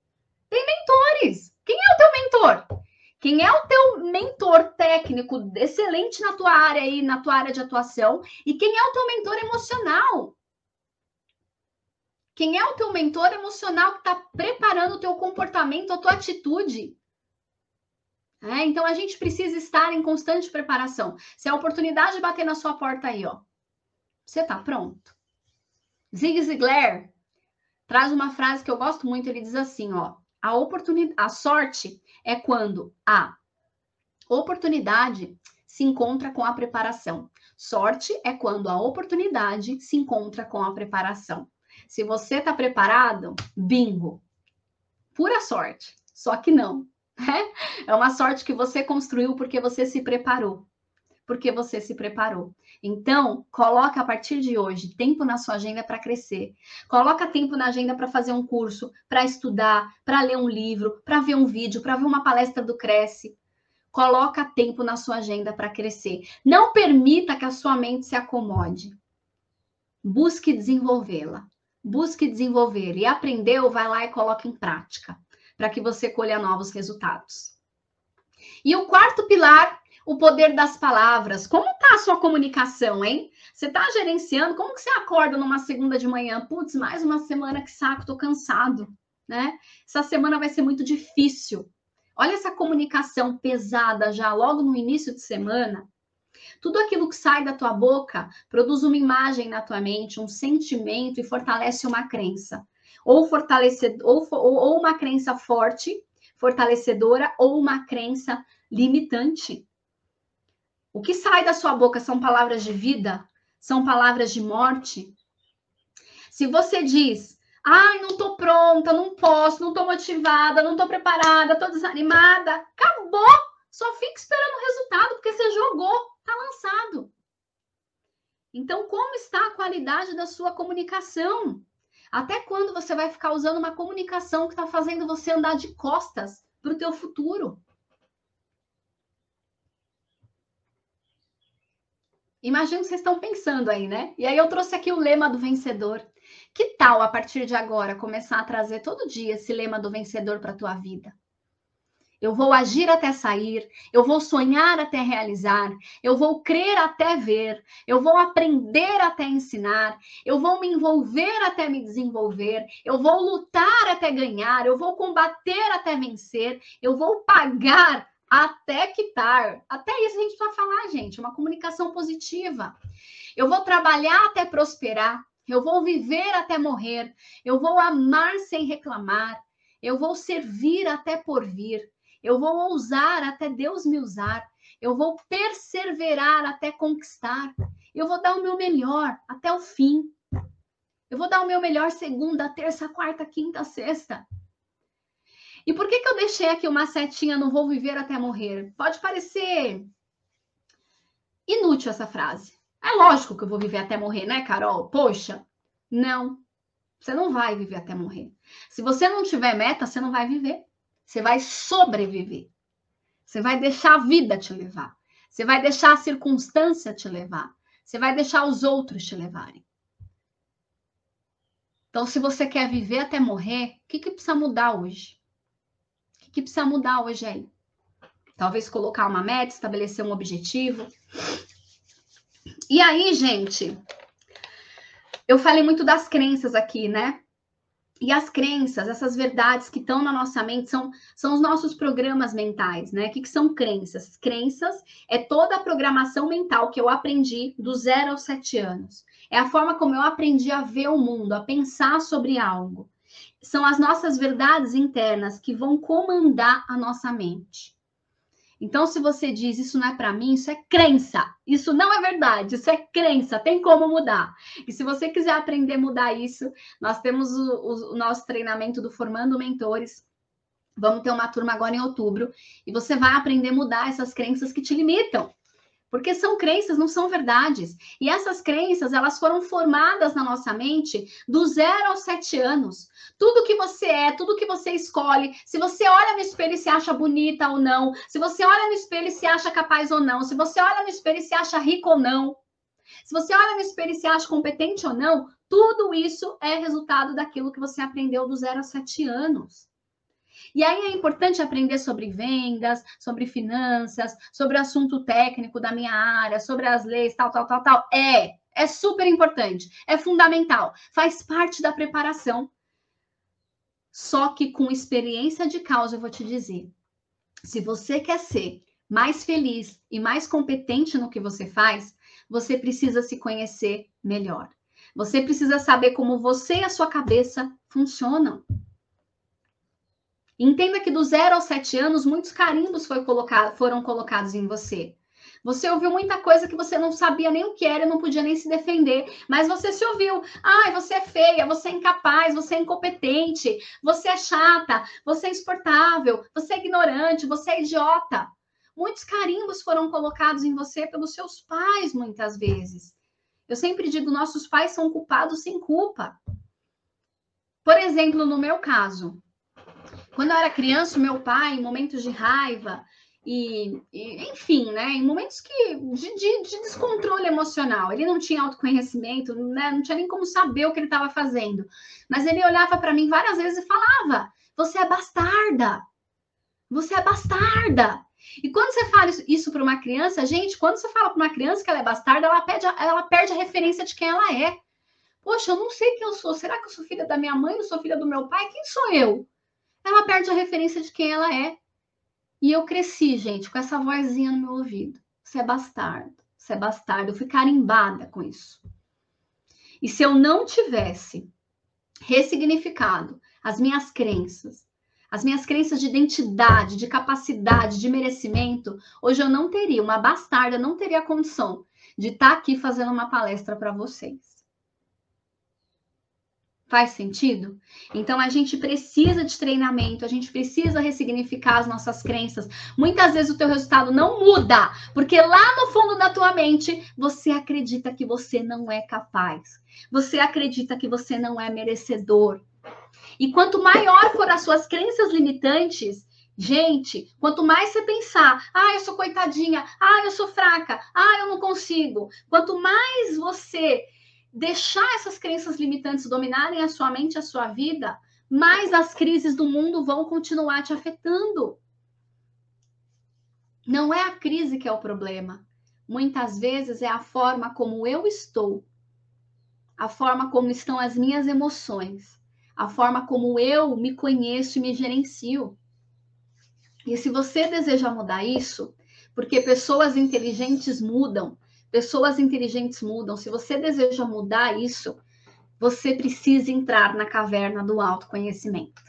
Tem mentores. Quem é o teu mentor? Quem é o teu mentor técnico excelente na tua área aí, na tua área de atuação? E quem é o teu mentor emocional? Quem é o teu mentor emocional que está preparando o teu comportamento, a tua atitude? É, então a gente precisa estar em constante preparação. Se a oportunidade bater na sua porta aí, ó, você está pronto. Zig Ziglar traz uma frase que eu gosto muito. Ele diz assim, ó: a oportunidade, a sorte é quando a oportunidade se encontra com a preparação. Sorte é quando a oportunidade se encontra com a preparação. Se você está preparado, bingo. Pura sorte. Só que não. Né? É uma sorte que você construiu porque você se preparou. Porque você se preparou. Então, coloca a partir de hoje tempo na sua agenda para crescer. Coloca tempo na agenda para fazer um curso, para estudar, para ler um livro, para ver um vídeo, para ver uma palestra do Cresce. Coloca tempo na sua agenda para crescer. Não permita que a sua mente se acomode. Busque desenvolvê-la. Busque desenvolver. E aprendeu, vai lá e coloca em prática, para que você colha novos resultados. E o quarto pilar o poder das palavras. Como tá a sua comunicação, hein? Você tá gerenciando? Como que você acorda numa segunda de manhã? Putz, mais uma semana que saco, tô cansado, né? Essa semana vai ser muito difícil. Olha essa comunicação pesada já logo no início de semana. Tudo aquilo que sai da tua boca produz uma imagem na tua mente, um sentimento e fortalece uma crença. Ou fortalecer, ou, ou uma crença forte, fortalecedora, ou uma crença limitante. O que sai da sua boca são palavras de vida? São palavras de morte? Se você diz, ai, não tô pronta, não posso, não tô motivada, não tô preparada, tô desanimada, acabou! Só fica esperando o resultado, porque você jogou, tá lançado. Então, como está a qualidade da sua comunicação? Até quando você vai ficar usando uma comunicação que está fazendo você andar de costas para o teu futuro? Imagino que vocês estão pensando aí, né? E aí eu trouxe aqui o lema do vencedor. Que tal a partir de agora começar a trazer todo dia esse lema do vencedor para a tua vida? Eu vou agir até sair, eu vou sonhar até realizar, eu vou crer até ver, eu vou aprender até ensinar, eu vou me envolver até me desenvolver, eu vou lutar até ganhar, eu vou combater até vencer, eu vou pagar até quitar. Até isso a gente precisa falar, gente, uma comunicação positiva. Eu vou trabalhar até prosperar, eu vou viver até morrer, eu vou amar sem reclamar, eu vou servir até por vir, eu vou ousar até Deus me usar, eu vou perseverar até conquistar, eu vou dar o meu melhor até o fim. Eu vou dar o meu melhor segunda, terça, quarta, quinta, sexta. E por que, que eu deixei aqui uma setinha não vou viver até morrer? Pode parecer inútil essa frase. É lógico que eu vou viver até morrer, né, Carol? Poxa, não. Você não vai viver até morrer. Se você não tiver meta, você não vai viver. Você vai sobreviver. Você vai deixar a vida te levar. Você vai deixar a circunstância te levar. Você vai deixar os outros te levarem. Então, se você quer viver até morrer, o que, que precisa mudar hoje? que precisa mudar hoje aí? Talvez colocar uma meta, estabelecer um objetivo. E aí, gente, eu falei muito das crenças aqui, né? E as crenças, essas verdades que estão na nossa mente, são, são os nossos programas mentais, né? O que, que são crenças? Crenças é toda a programação mental que eu aprendi do zero aos sete anos. É a forma como eu aprendi a ver o mundo, a pensar sobre algo são as nossas verdades internas que vão comandar a nossa mente. Então, se você diz isso não é para mim, isso é crença. Isso não é verdade, isso é crença. Tem como mudar. E se você quiser aprender a mudar isso, nós temos o, o, o nosso treinamento do Formando Mentores. Vamos ter uma turma agora em outubro e você vai aprender a mudar essas crenças que te limitam. Porque são crenças, não são verdades. E essas crenças, elas foram formadas na nossa mente do zero aos sete anos. Tudo que você é, tudo que você escolhe, se você olha no espelho e se acha bonita ou não, se você olha no espelho e se acha capaz ou não, se você olha no espelho e se acha rico ou não, se você olha no espelho e se acha competente ou não, tudo isso é resultado daquilo que você aprendeu do zero a sete anos. E aí é importante aprender sobre vendas, sobre finanças, sobre assunto técnico da minha área, sobre as leis, tal, tal, tal, tal. É, é super importante, é fundamental, faz parte da preparação. Só que com experiência de causa, eu vou te dizer: se você quer ser mais feliz e mais competente no que você faz, você precisa se conhecer melhor. Você precisa saber como você e a sua cabeça funcionam. Entenda que do zero aos sete anos, muitos carimbos colocado, foram colocados em você. Você ouviu muita coisa que você não sabia nem o que era não podia nem se defender, mas você se ouviu. Ai, você é feia, você é incapaz, você é incompetente, você é chata, você é insuportável, você é ignorante, você é idiota. Muitos carimbos foram colocados em você pelos seus pais, muitas vezes. Eu sempre digo: nossos pais são culpados sem culpa. Por exemplo, no meu caso, quando eu era criança, meu pai, em momentos de raiva, e, e, enfim, né, em momentos que de, de, de, descontrole emocional, ele não tinha autoconhecimento, né, não tinha nem como saber o que ele estava fazendo, mas ele olhava para mim várias vezes e falava: "Você é bastarda, você é bastarda". E quando você fala isso para uma criança, gente, quando você fala para uma criança que ela é bastarda, ela perde, ela perde a referência de quem ela é. Poxa, eu não sei quem eu sou. Será que eu sou filha da minha mãe? Eu sou filha do meu pai? Quem sou eu? Ela perde a referência de quem ela é. E eu cresci, gente, com essa vozinha no meu ouvido. Você é bastardo, você é bastardo. Eu fui carimbada com isso. E se eu não tivesse ressignificado as minhas crenças, as minhas crenças de identidade, de capacidade, de merecimento, hoje eu não teria, uma bastarda não teria a condição de estar aqui fazendo uma palestra para vocês. Faz sentido? Então a gente precisa de treinamento, a gente precisa ressignificar as nossas crenças. Muitas vezes o teu resultado não muda, porque lá no fundo da tua mente você acredita que você não é capaz. Você acredita que você não é merecedor. E quanto maior for as suas crenças limitantes, Gente, quanto mais você pensar, ah, eu sou coitadinha, ah, eu sou fraca, ah, eu não consigo. Quanto mais você deixar essas crenças limitantes dominarem a sua mente, a sua vida, mais as crises do mundo vão continuar te afetando. Não é a crise que é o problema. Muitas vezes é a forma como eu estou, a forma como estão as minhas emoções, a forma como eu me conheço e me gerencio. E se você deseja mudar isso, porque pessoas inteligentes mudam, Pessoas inteligentes mudam. Se você deseja mudar isso, você precisa entrar na caverna do autoconhecimento.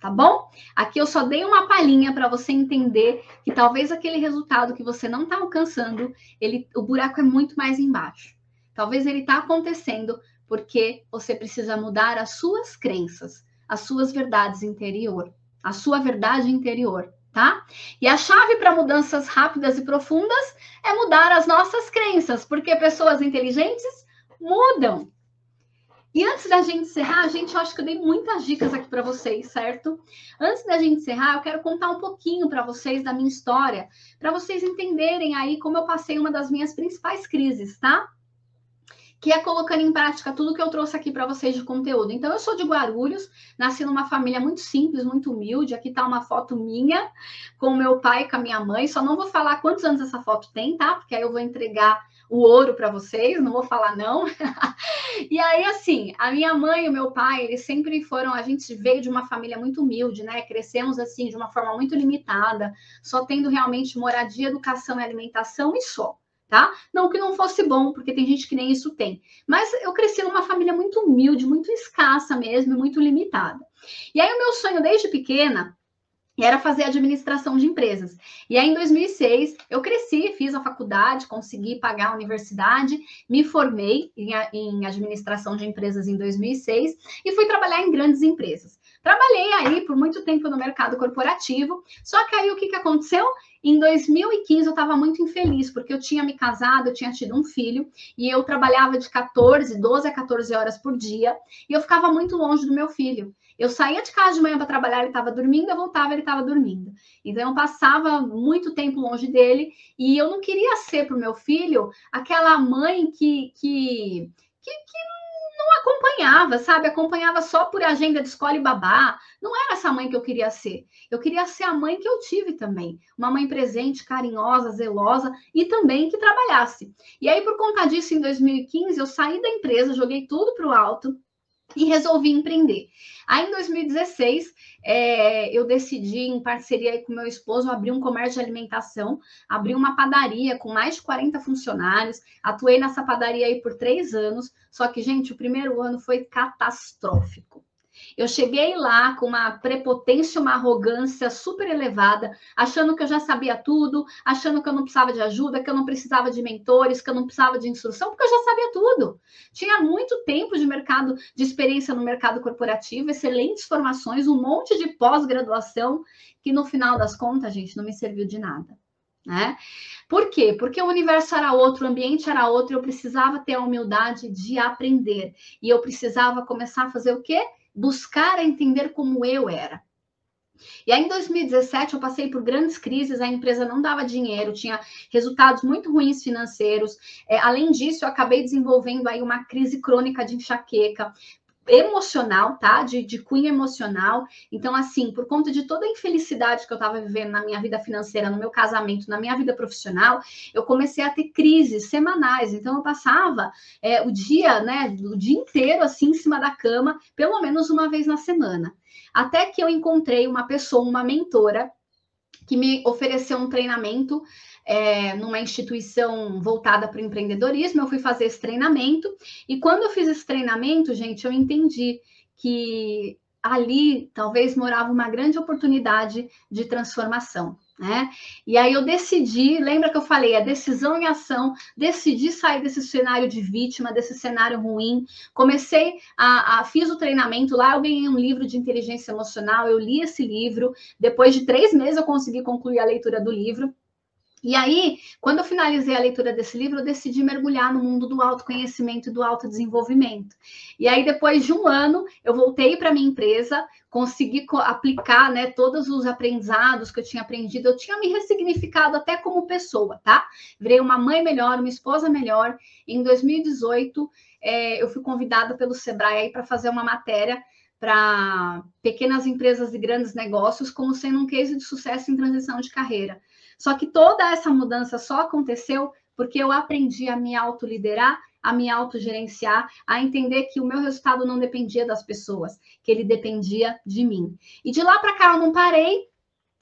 Tá bom? Aqui eu só dei uma palhinha para você entender que talvez aquele resultado que você não está alcançando, ele, o buraco é muito mais embaixo. Talvez ele está acontecendo porque você precisa mudar as suas crenças, as suas verdades interior, a sua verdade interior tá? E a chave para mudanças rápidas e profundas é mudar as nossas crenças, porque pessoas inteligentes mudam. E antes da gente encerrar, gente, eu acho que eu dei muitas dicas aqui para vocês, certo? Antes da gente encerrar, eu quero contar um pouquinho para vocês da minha história, para vocês entenderem aí como eu passei uma das minhas principais crises, tá? Que é colocando em prática tudo que eu trouxe aqui para vocês de conteúdo. Então, eu sou de Guarulhos, nasci numa família muito simples, muito humilde. Aqui está uma foto minha com meu pai e com a minha mãe. Só não vou falar quantos anos essa foto tem, tá? Porque aí eu vou entregar o ouro para vocês, não vou falar não. e aí, assim, a minha mãe e o meu pai, eles sempre foram. A gente veio de uma família muito humilde, né? Crescemos assim de uma forma muito limitada, só tendo realmente moradia, educação e alimentação e só tá? Não que não fosse bom, porque tem gente que nem isso tem. Mas eu cresci numa família muito humilde, muito escassa mesmo, muito limitada. E aí o meu sonho desde pequena era fazer administração de empresas. E aí, em 2006, eu cresci, fiz a faculdade, consegui pagar a universidade, me formei em, em administração de empresas em 2006 e fui trabalhar em grandes empresas. Trabalhei aí por muito tempo no mercado corporativo, só que aí o que, que aconteceu? Em 2015 eu estava muito infeliz, porque eu tinha me casado, eu tinha tido um filho, e eu trabalhava de 14, 12 a 14 horas por dia, e eu ficava muito longe do meu filho. Eu saía de casa de manhã para trabalhar, ele estava dormindo, eu voltava, ele estava dormindo. Então eu passava muito tempo longe dele e eu não queria ser para o meu filho aquela mãe que, que, que, que não acompanhava, sabe? Acompanhava só por agenda de escola e babá. Não era essa mãe que eu queria ser. Eu queria ser a mãe que eu tive também. Uma mãe presente, carinhosa, zelosa e também que trabalhasse. E aí, por conta disso, em 2015, eu saí da empresa, joguei tudo para o alto e resolvi empreender. Aí, em 2016, é, eu decidi, em parceria com meu esposo, abrir um comércio de alimentação, abrir uma padaria com mais de 40 funcionários. Atuei nessa padaria aí por três anos, só que, gente, o primeiro ano foi catastrófico. Eu cheguei lá com uma prepotência, uma arrogância super elevada, achando que eu já sabia tudo, achando que eu não precisava de ajuda, que eu não precisava de mentores, que eu não precisava de instrução, porque eu já sabia tudo. Tinha muito tempo de mercado, de experiência no mercado corporativo, excelentes formações, um monte de pós-graduação, que no final das contas, gente, não me serviu de nada. Né? Por quê? Porque o universo era outro, o ambiente era outro, eu precisava ter a humildade de aprender. E eu precisava começar a fazer o quê? Buscar a entender como eu era. E aí, em 2017, eu passei por grandes crises, a empresa não dava dinheiro, tinha resultados muito ruins financeiros. É, além disso, eu acabei desenvolvendo aí uma crise crônica de enxaqueca, emocional, tá? De, de cunho emocional. Então, assim, por conta de toda a infelicidade que eu estava vivendo na minha vida financeira, no meu casamento, na minha vida profissional, eu comecei a ter crises semanais. Então, eu passava é, o dia, né, o dia inteiro, assim, em cima da cama, pelo menos uma vez na semana. Até que eu encontrei uma pessoa, uma mentora, que me ofereceu um treinamento é, numa instituição voltada para o empreendedorismo. Eu fui fazer esse treinamento e quando eu fiz esse treinamento, gente, eu entendi que ali talvez morava uma grande oportunidade de transformação. Né? E aí eu decidi, lembra que eu falei, a decisão em ação, decidi sair desse cenário de vítima, desse cenário ruim. Comecei a, a, fiz o treinamento lá, eu ganhei um livro de inteligência emocional, eu li esse livro. Depois de três meses eu consegui concluir a leitura do livro. E aí, quando eu finalizei a leitura desse livro, eu decidi mergulhar no mundo do autoconhecimento e do autodesenvolvimento. E aí, depois de um ano, eu voltei para minha empresa, consegui aplicar né, todos os aprendizados que eu tinha aprendido. Eu tinha me ressignificado até como pessoa, tá? Virei uma mãe melhor, uma esposa melhor. Em 2018, é, eu fui convidada pelo Sebrae para fazer uma matéria para pequenas empresas e grandes negócios como sendo um case de sucesso em transição de carreira. Só que toda essa mudança só aconteceu porque eu aprendi a me autoliderar, a me autogerenciar, a entender que o meu resultado não dependia das pessoas, que ele dependia de mim. E de lá para cá eu não parei,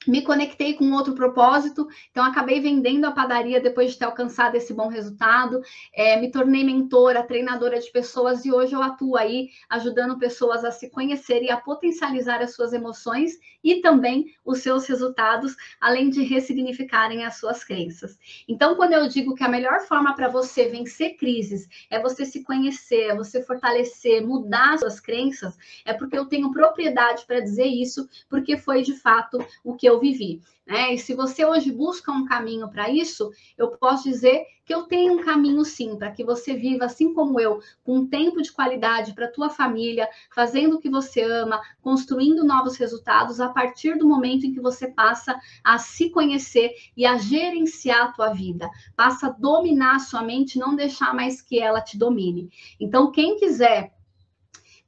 me conectei com outro propósito, então acabei vendendo a padaria depois de ter alcançado esse bom resultado, é, me tornei mentora, treinadora de pessoas e hoje eu atuo aí ajudando pessoas a se conhecer e a potencializar as suas emoções e também os seus resultados, além de ressignificarem as suas crenças. Então, quando eu digo que a melhor forma para você vencer crises é você se conhecer, é você fortalecer, mudar suas crenças, é porque eu tenho propriedade para dizer isso, porque foi de fato o que eu vivi. Né? E se você hoje busca um caminho para isso, eu posso dizer que eu tenho um caminho sim, para que você viva assim como eu, com um tempo de qualidade para a tua família, fazendo o que você ama, construindo novos resultados a partir do momento em que você passa a se conhecer e a gerenciar a tua vida, passa a dominar a sua mente, não deixar mais que ela te domine. Então, quem quiser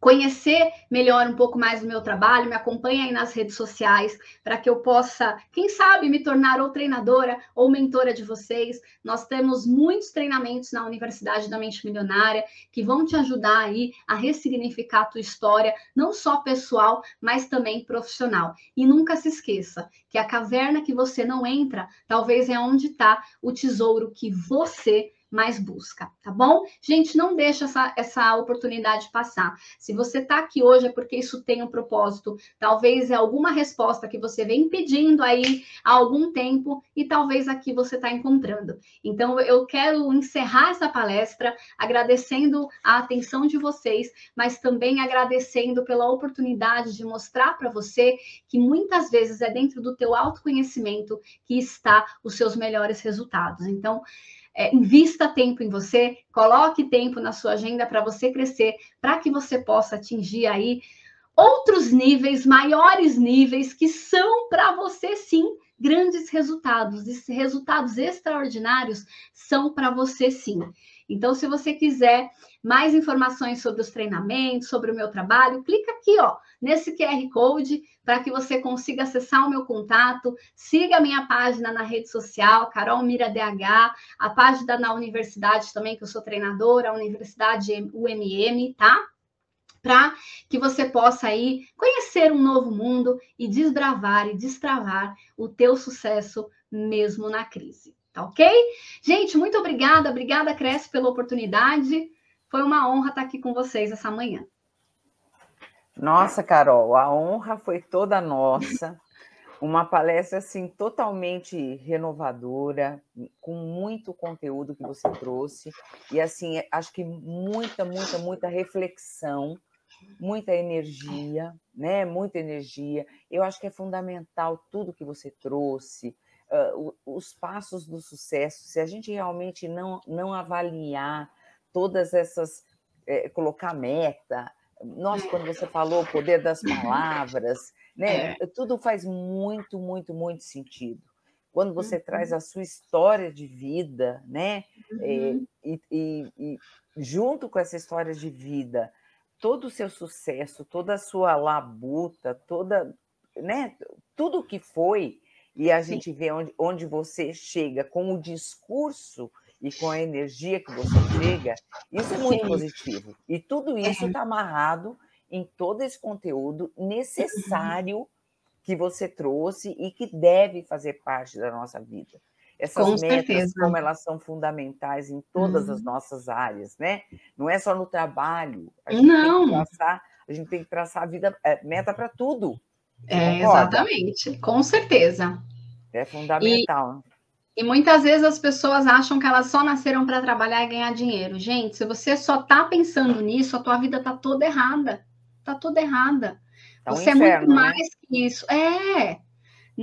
conhecer melhor um pouco mais do meu trabalho, me acompanha aí nas redes sociais para que eu possa, quem sabe, me tornar ou treinadora ou mentora de vocês. Nós temos muitos treinamentos na Universidade da Mente Milionária que vão te ajudar aí a ressignificar a tua história, não só pessoal, mas também profissional. E nunca se esqueça que a caverna que você não entra, talvez é onde está o tesouro que você mais busca, tá bom? Gente, não deixa essa, essa oportunidade passar. Se você está aqui hoje é porque isso tem um propósito. Talvez é alguma resposta que você vem pedindo aí há algum tempo e talvez aqui você está encontrando. Então, eu quero encerrar essa palestra agradecendo a atenção de vocês, mas também agradecendo pela oportunidade de mostrar para você que muitas vezes é dentro do teu autoconhecimento que está os seus melhores resultados. Então, é, invista tempo em você, coloque tempo na sua agenda para você crescer, para que você possa atingir aí outros níveis, maiores níveis, que são para você sim grandes resultados. E resultados extraordinários são para você sim. Então, se você quiser mais informações sobre os treinamentos, sobre o meu trabalho, clica aqui, ó, nesse QR Code para que você consiga acessar o meu contato. Siga a minha página na rede social, Carol Mira DH, a página da universidade também, que eu sou treinadora, a Universidade UMM, tá? Para que você possa aí conhecer um novo mundo e desbravar e destravar o teu sucesso mesmo na crise. Tá ok? Gente, muito obrigada, obrigada, Cresce, pela oportunidade. Foi uma honra estar aqui com vocês essa manhã. Nossa, Carol, a honra foi toda nossa. Uma palestra assim totalmente renovadora, com muito conteúdo que você trouxe e assim, acho que muita, muita, muita reflexão, muita energia, né? Muita energia. Eu acho que é fundamental tudo que você trouxe, uh, os passos do sucesso. Se a gente realmente não não avaliar todas essas é, colocar meta, nossa, quando você falou o poder das palavras, né? É. Tudo faz muito, muito, muito sentido. Quando você uhum. traz a sua história de vida, né? Uhum. É, e, e, e, junto com essa história de vida, todo o seu sucesso, toda a sua labuta, toda, né? Tudo que foi, e a Sim. gente vê onde, onde você chega com o discurso e com a energia que você chega, isso é muito Sim. positivo. E tudo isso está é. amarrado em todo esse conteúdo necessário uhum. que você trouxe e que deve fazer parte da nossa vida. Essas com metas, certeza. como elas são fundamentais em todas uhum. as nossas áreas, né? Não é só no trabalho. A gente Não. tem que traçar, a gente tem que traçar a vida, é, meta para tudo. É, exatamente, com certeza. É fundamental. E... E muitas vezes as pessoas acham que elas só nasceram para trabalhar e ganhar dinheiro. Gente, se você só está pensando nisso, a tua vida está toda errada. Está toda errada. Tá um você inferno, é muito né? mais né? que isso. É.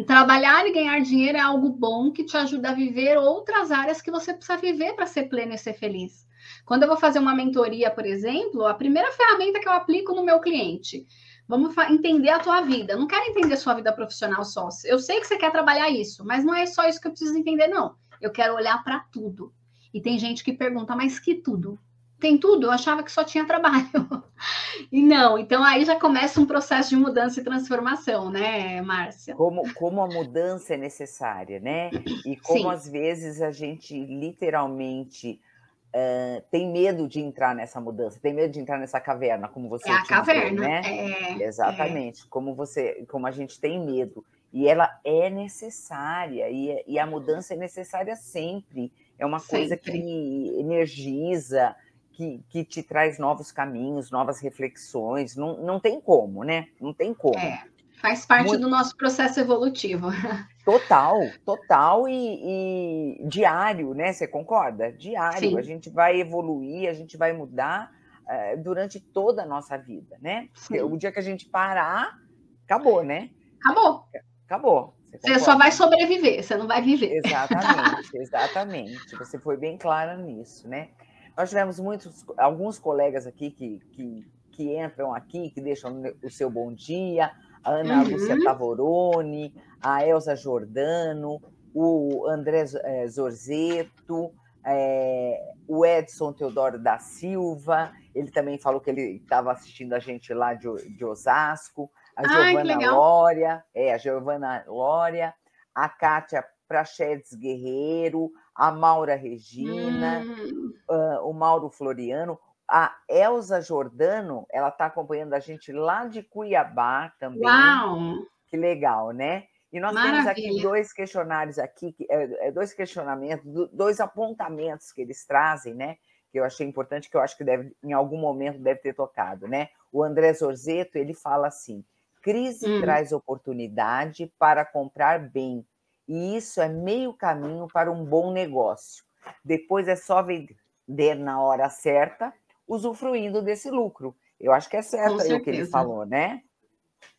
Trabalhar e ganhar dinheiro é algo bom que te ajuda a viver outras áreas que você precisa viver para ser pleno e ser feliz. Quando eu vou fazer uma mentoria, por exemplo, a primeira ferramenta que eu aplico no meu cliente Vamos entender a tua vida. Eu não quero entender a sua vida profissional só. Eu sei que você quer trabalhar isso, mas não é só isso que eu preciso entender, não. Eu quero olhar para tudo. E tem gente que pergunta, mas que tudo? Tem tudo? Eu achava que só tinha trabalho. e não, então aí já começa um processo de mudança e transformação, né, Márcia? Como, como a mudança é necessária, né? E como Sim. às vezes a gente literalmente Uh, tem medo de entrar nessa mudança, tem medo de entrar nessa caverna, como você é a caverna, né? É, Exatamente, é. como você, como a gente tem medo e ela é necessária e, e a mudança é necessária sempre. É uma sempre. coisa que energiza, que, que te traz novos caminhos, novas reflexões. Não, não tem como, né? Não tem como. É. Faz parte Muito... do nosso processo evolutivo. Total, total e, e, diário, né? Você concorda? Diário. Sim. A gente vai evoluir, a gente vai mudar é, durante toda a nossa vida, né? O dia que a gente parar, acabou, né? Acabou. Acabou. Você, você só vai sobreviver, você não vai viver. Exatamente, exatamente. Você foi bem clara nisso, né? Nós tivemos muitos, alguns colegas aqui que, que, que entram aqui, que deixam o seu bom dia, a Ana uhum. Lúcia Tavoroni, a Elza Jordano, o André eh, Zorzeto, é, o Edson Teodoro da Silva, ele também falou que ele estava assistindo a gente lá de, de Osasco, a Giovana Lória, é, a Giovana Lória, a Kátia Prachedes Guerreiro, a Maura Regina, hum. uh, o Mauro Floriano, a Elza Jordano, ela está acompanhando a gente lá de Cuiabá também. Uau! Que legal, né? E nós Maravilha. temos aqui dois questionários aqui, é, é, dois questionamentos, dois apontamentos que eles trazem, né? Que eu achei importante, que eu acho que deve, em algum momento deve ter tocado, né? O André Zorzeto, ele fala assim: crise hum. traz oportunidade para comprar bem, e isso é meio caminho para um bom negócio. Depois é só vender na hora certa, usufruindo desse lucro. Eu acho que é certo aí o que ele falou, né?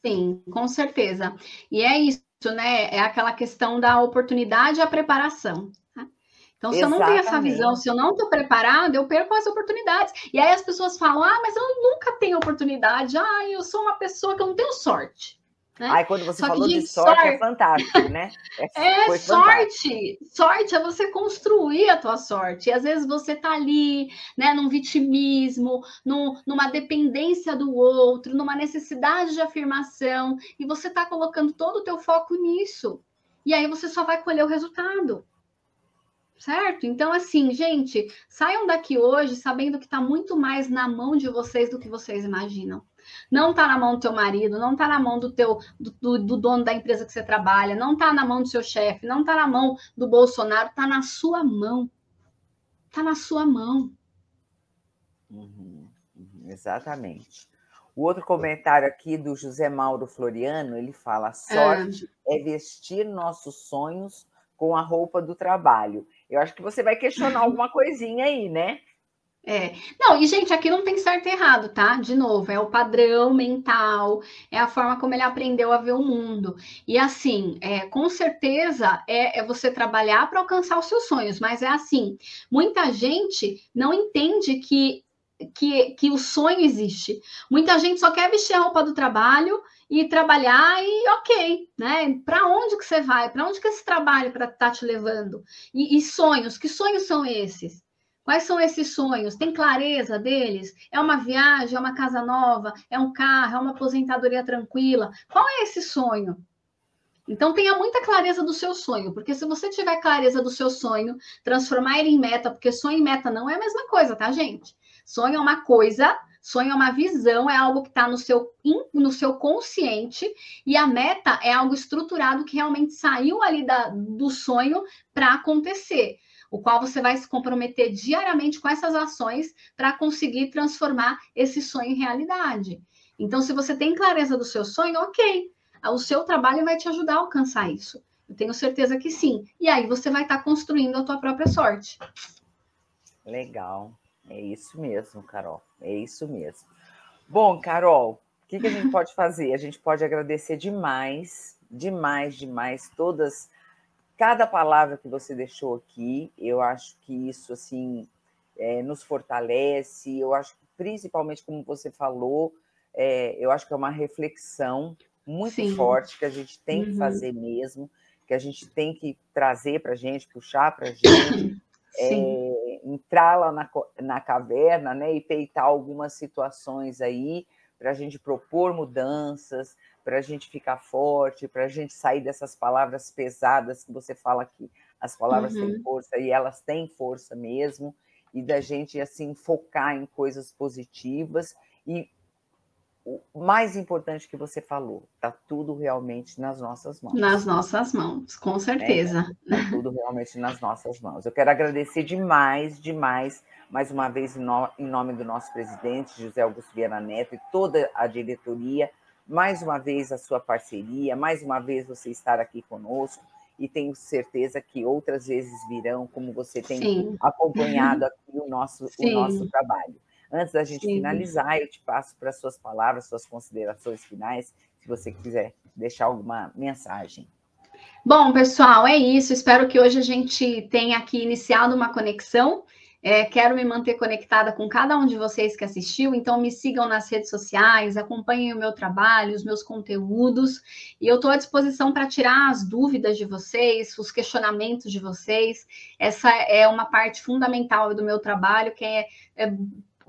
Sim, com certeza. E é isso, né? É aquela questão da oportunidade e a preparação. Tá? Então, se Exatamente. eu não tenho essa visão, se eu não estou preparada, eu perco as oportunidades. E aí as pessoas falam: ah, mas eu nunca tenho oportunidade. Ah, eu sou uma pessoa que eu não tenho sorte. Né? Aí quando você Só falou que, de sorte, sorte, é fantástico, né? É, é sorte. Sorte é você construir a tua sorte. E às vezes você tá ali, né, num vitimismo, num, numa dependência do outro, numa necessidade de afirmação, e você tá colocando todo o teu foco nisso. E aí você só vai colher o resultado. Certo? Então, assim, gente, saiam daqui hoje sabendo que está muito mais na mão de vocês do que vocês imaginam. Não está na mão do teu marido, não está na mão do teu do, do, do, dono da empresa que você trabalha, não está na mão do seu chefe, não está na mão do Bolsonaro, está na sua mão. Está na sua mão. Uhum, uhum, exatamente. O outro comentário aqui do José Mauro Floriano, ele fala: sorte é, é vestir nossos sonhos com a roupa do trabalho. Eu acho que você vai questionar alguma coisinha aí, né? É. Não, e gente, aqui não tem certo e errado, tá? De novo, é o padrão mental, é a forma como ele aprendeu a ver o mundo. E assim, é, com certeza é, é você trabalhar para alcançar os seus sonhos, mas é assim, muita gente não entende que, que, que o sonho existe. Muita gente só quer vestir a roupa do trabalho e trabalhar e ok, né? Para onde que você vai? Para onde que esse trabalho para tá te levando? E, e sonhos, que sonhos são esses? Quais são esses sonhos? Tem clareza deles? É uma viagem, é uma casa nova, é um carro, é uma aposentadoria tranquila? Qual é esse sonho? Então tenha muita clareza do seu sonho, porque se você tiver clareza do seu sonho, transformar ele em meta, porque sonho e meta não é a mesma coisa, tá, gente? Sonho é uma coisa, sonho é uma visão, é algo que está no seu, no seu consciente, e a meta é algo estruturado que realmente saiu ali da, do sonho para acontecer o qual você vai se comprometer diariamente com essas ações para conseguir transformar esse sonho em realidade. Então, se você tem clareza do seu sonho, ok, o seu trabalho vai te ajudar a alcançar isso. Eu tenho certeza que sim. E aí você vai estar construindo a tua própria sorte. Legal. É isso mesmo, Carol. É isso mesmo. Bom, Carol, o que, que a gente pode fazer? A gente pode agradecer demais, demais, demais todas cada palavra que você deixou aqui, eu acho que isso assim é, nos fortalece. Eu acho que principalmente como você falou, é, eu acho que é uma reflexão muito Sim. forte que a gente tem uhum. que fazer mesmo, que a gente tem que trazer para a gente, puxar para a gente, é, entrar lá na, na caverna, né, e peitar algumas situações aí para a gente propor mudanças, para a gente ficar forte, para a gente sair dessas palavras pesadas que você fala aqui. As palavras uhum. têm força e elas têm força mesmo, e da gente assim focar em coisas positivas e o mais importante que você falou, está tudo realmente nas nossas mãos. Nas nossas mãos, com certeza. Está é, tudo realmente nas nossas mãos. Eu quero agradecer demais, demais, mais uma vez, em, no, em nome do nosso presidente, José Augusto Vieira Neto, e toda a diretoria, mais uma vez a sua parceria, mais uma vez você estar aqui conosco e tenho certeza que outras vezes virão, como você tem Sim. acompanhado aqui o nosso, o nosso trabalho. Antes da gente Sim. finalizar, eu te passo para suas palavras, suas considerações finais, se você quiser deixar alguma mensagem. Bom, pessoal, é isso. Espero que hoje a gente tenha aqui iniciado uma conexão é, quero me manter conectada com cada um de vocês que assistiu, então me sigam nas redes sociais, acompanhem o meu trabalho, os meus conteúdos, e eu estou à disposição para tirar as dúvidas de vocês, os questionamentos de vocês. Essa é uma parte fundamental do meu trabalho, que é, é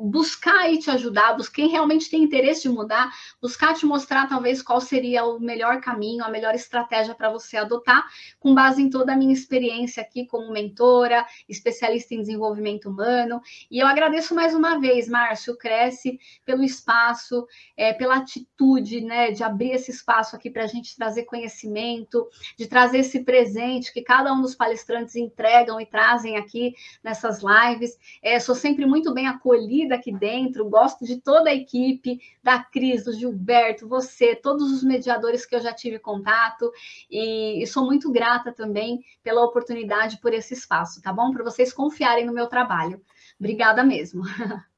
buscar e te ajudar, quem realmente tem interesse de mudar, buscar te mostrar talvez qual seria o melhor caminho, a melhor estratégia para você adotar, com base em toda a minha experiência aqui como mentora, especialista em desenvolvimento humano. E eu agradeço mais uma vez, Márcio, cresce pelo espaço, é, pela atitude, né, de abrir esse espaço aqui para a gente trazer conhecimento, de trazer esse presente que cada um dos palestrantes entregam e trazem aqui nessas lives. É, sou sempre muito bem acolhida aqui dentro, gosto de toda a equipe, da Cris, do Gilberto, você, todos os mediadores que eu já tive contato, e, e sou muito grata também pela oportunidade, por esse espaço, tá bom? Para vocês confiarem no meu trabalho. Obrigada mesmo.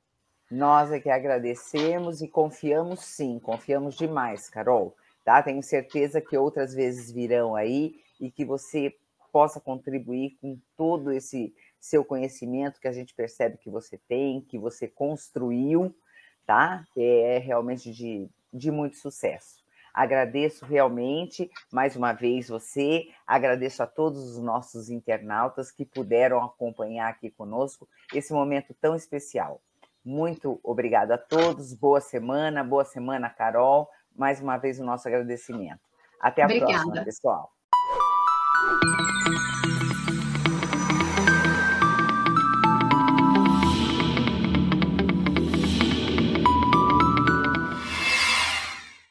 Nós é que agradecemos e confiamos sim, confiamos demais, Carol. Tá? Tenho certeza que outras vezes virão aí e que você possa contribuir com todo esse seu conhecimento que a gente percebe que você tem, que você construiu, tá? É realmente de, de muito sucesso. Agradeço realmente mais uma vez você, agradeço a todos os nossos internautas que puderam acompanhar aqui conosco esse momento tão especial. Muito obrigada a todos, boa semana, boa semana, Carol. Mais uma vez o nosso agradecimento. Até a Obrigada. próxima, pessoal.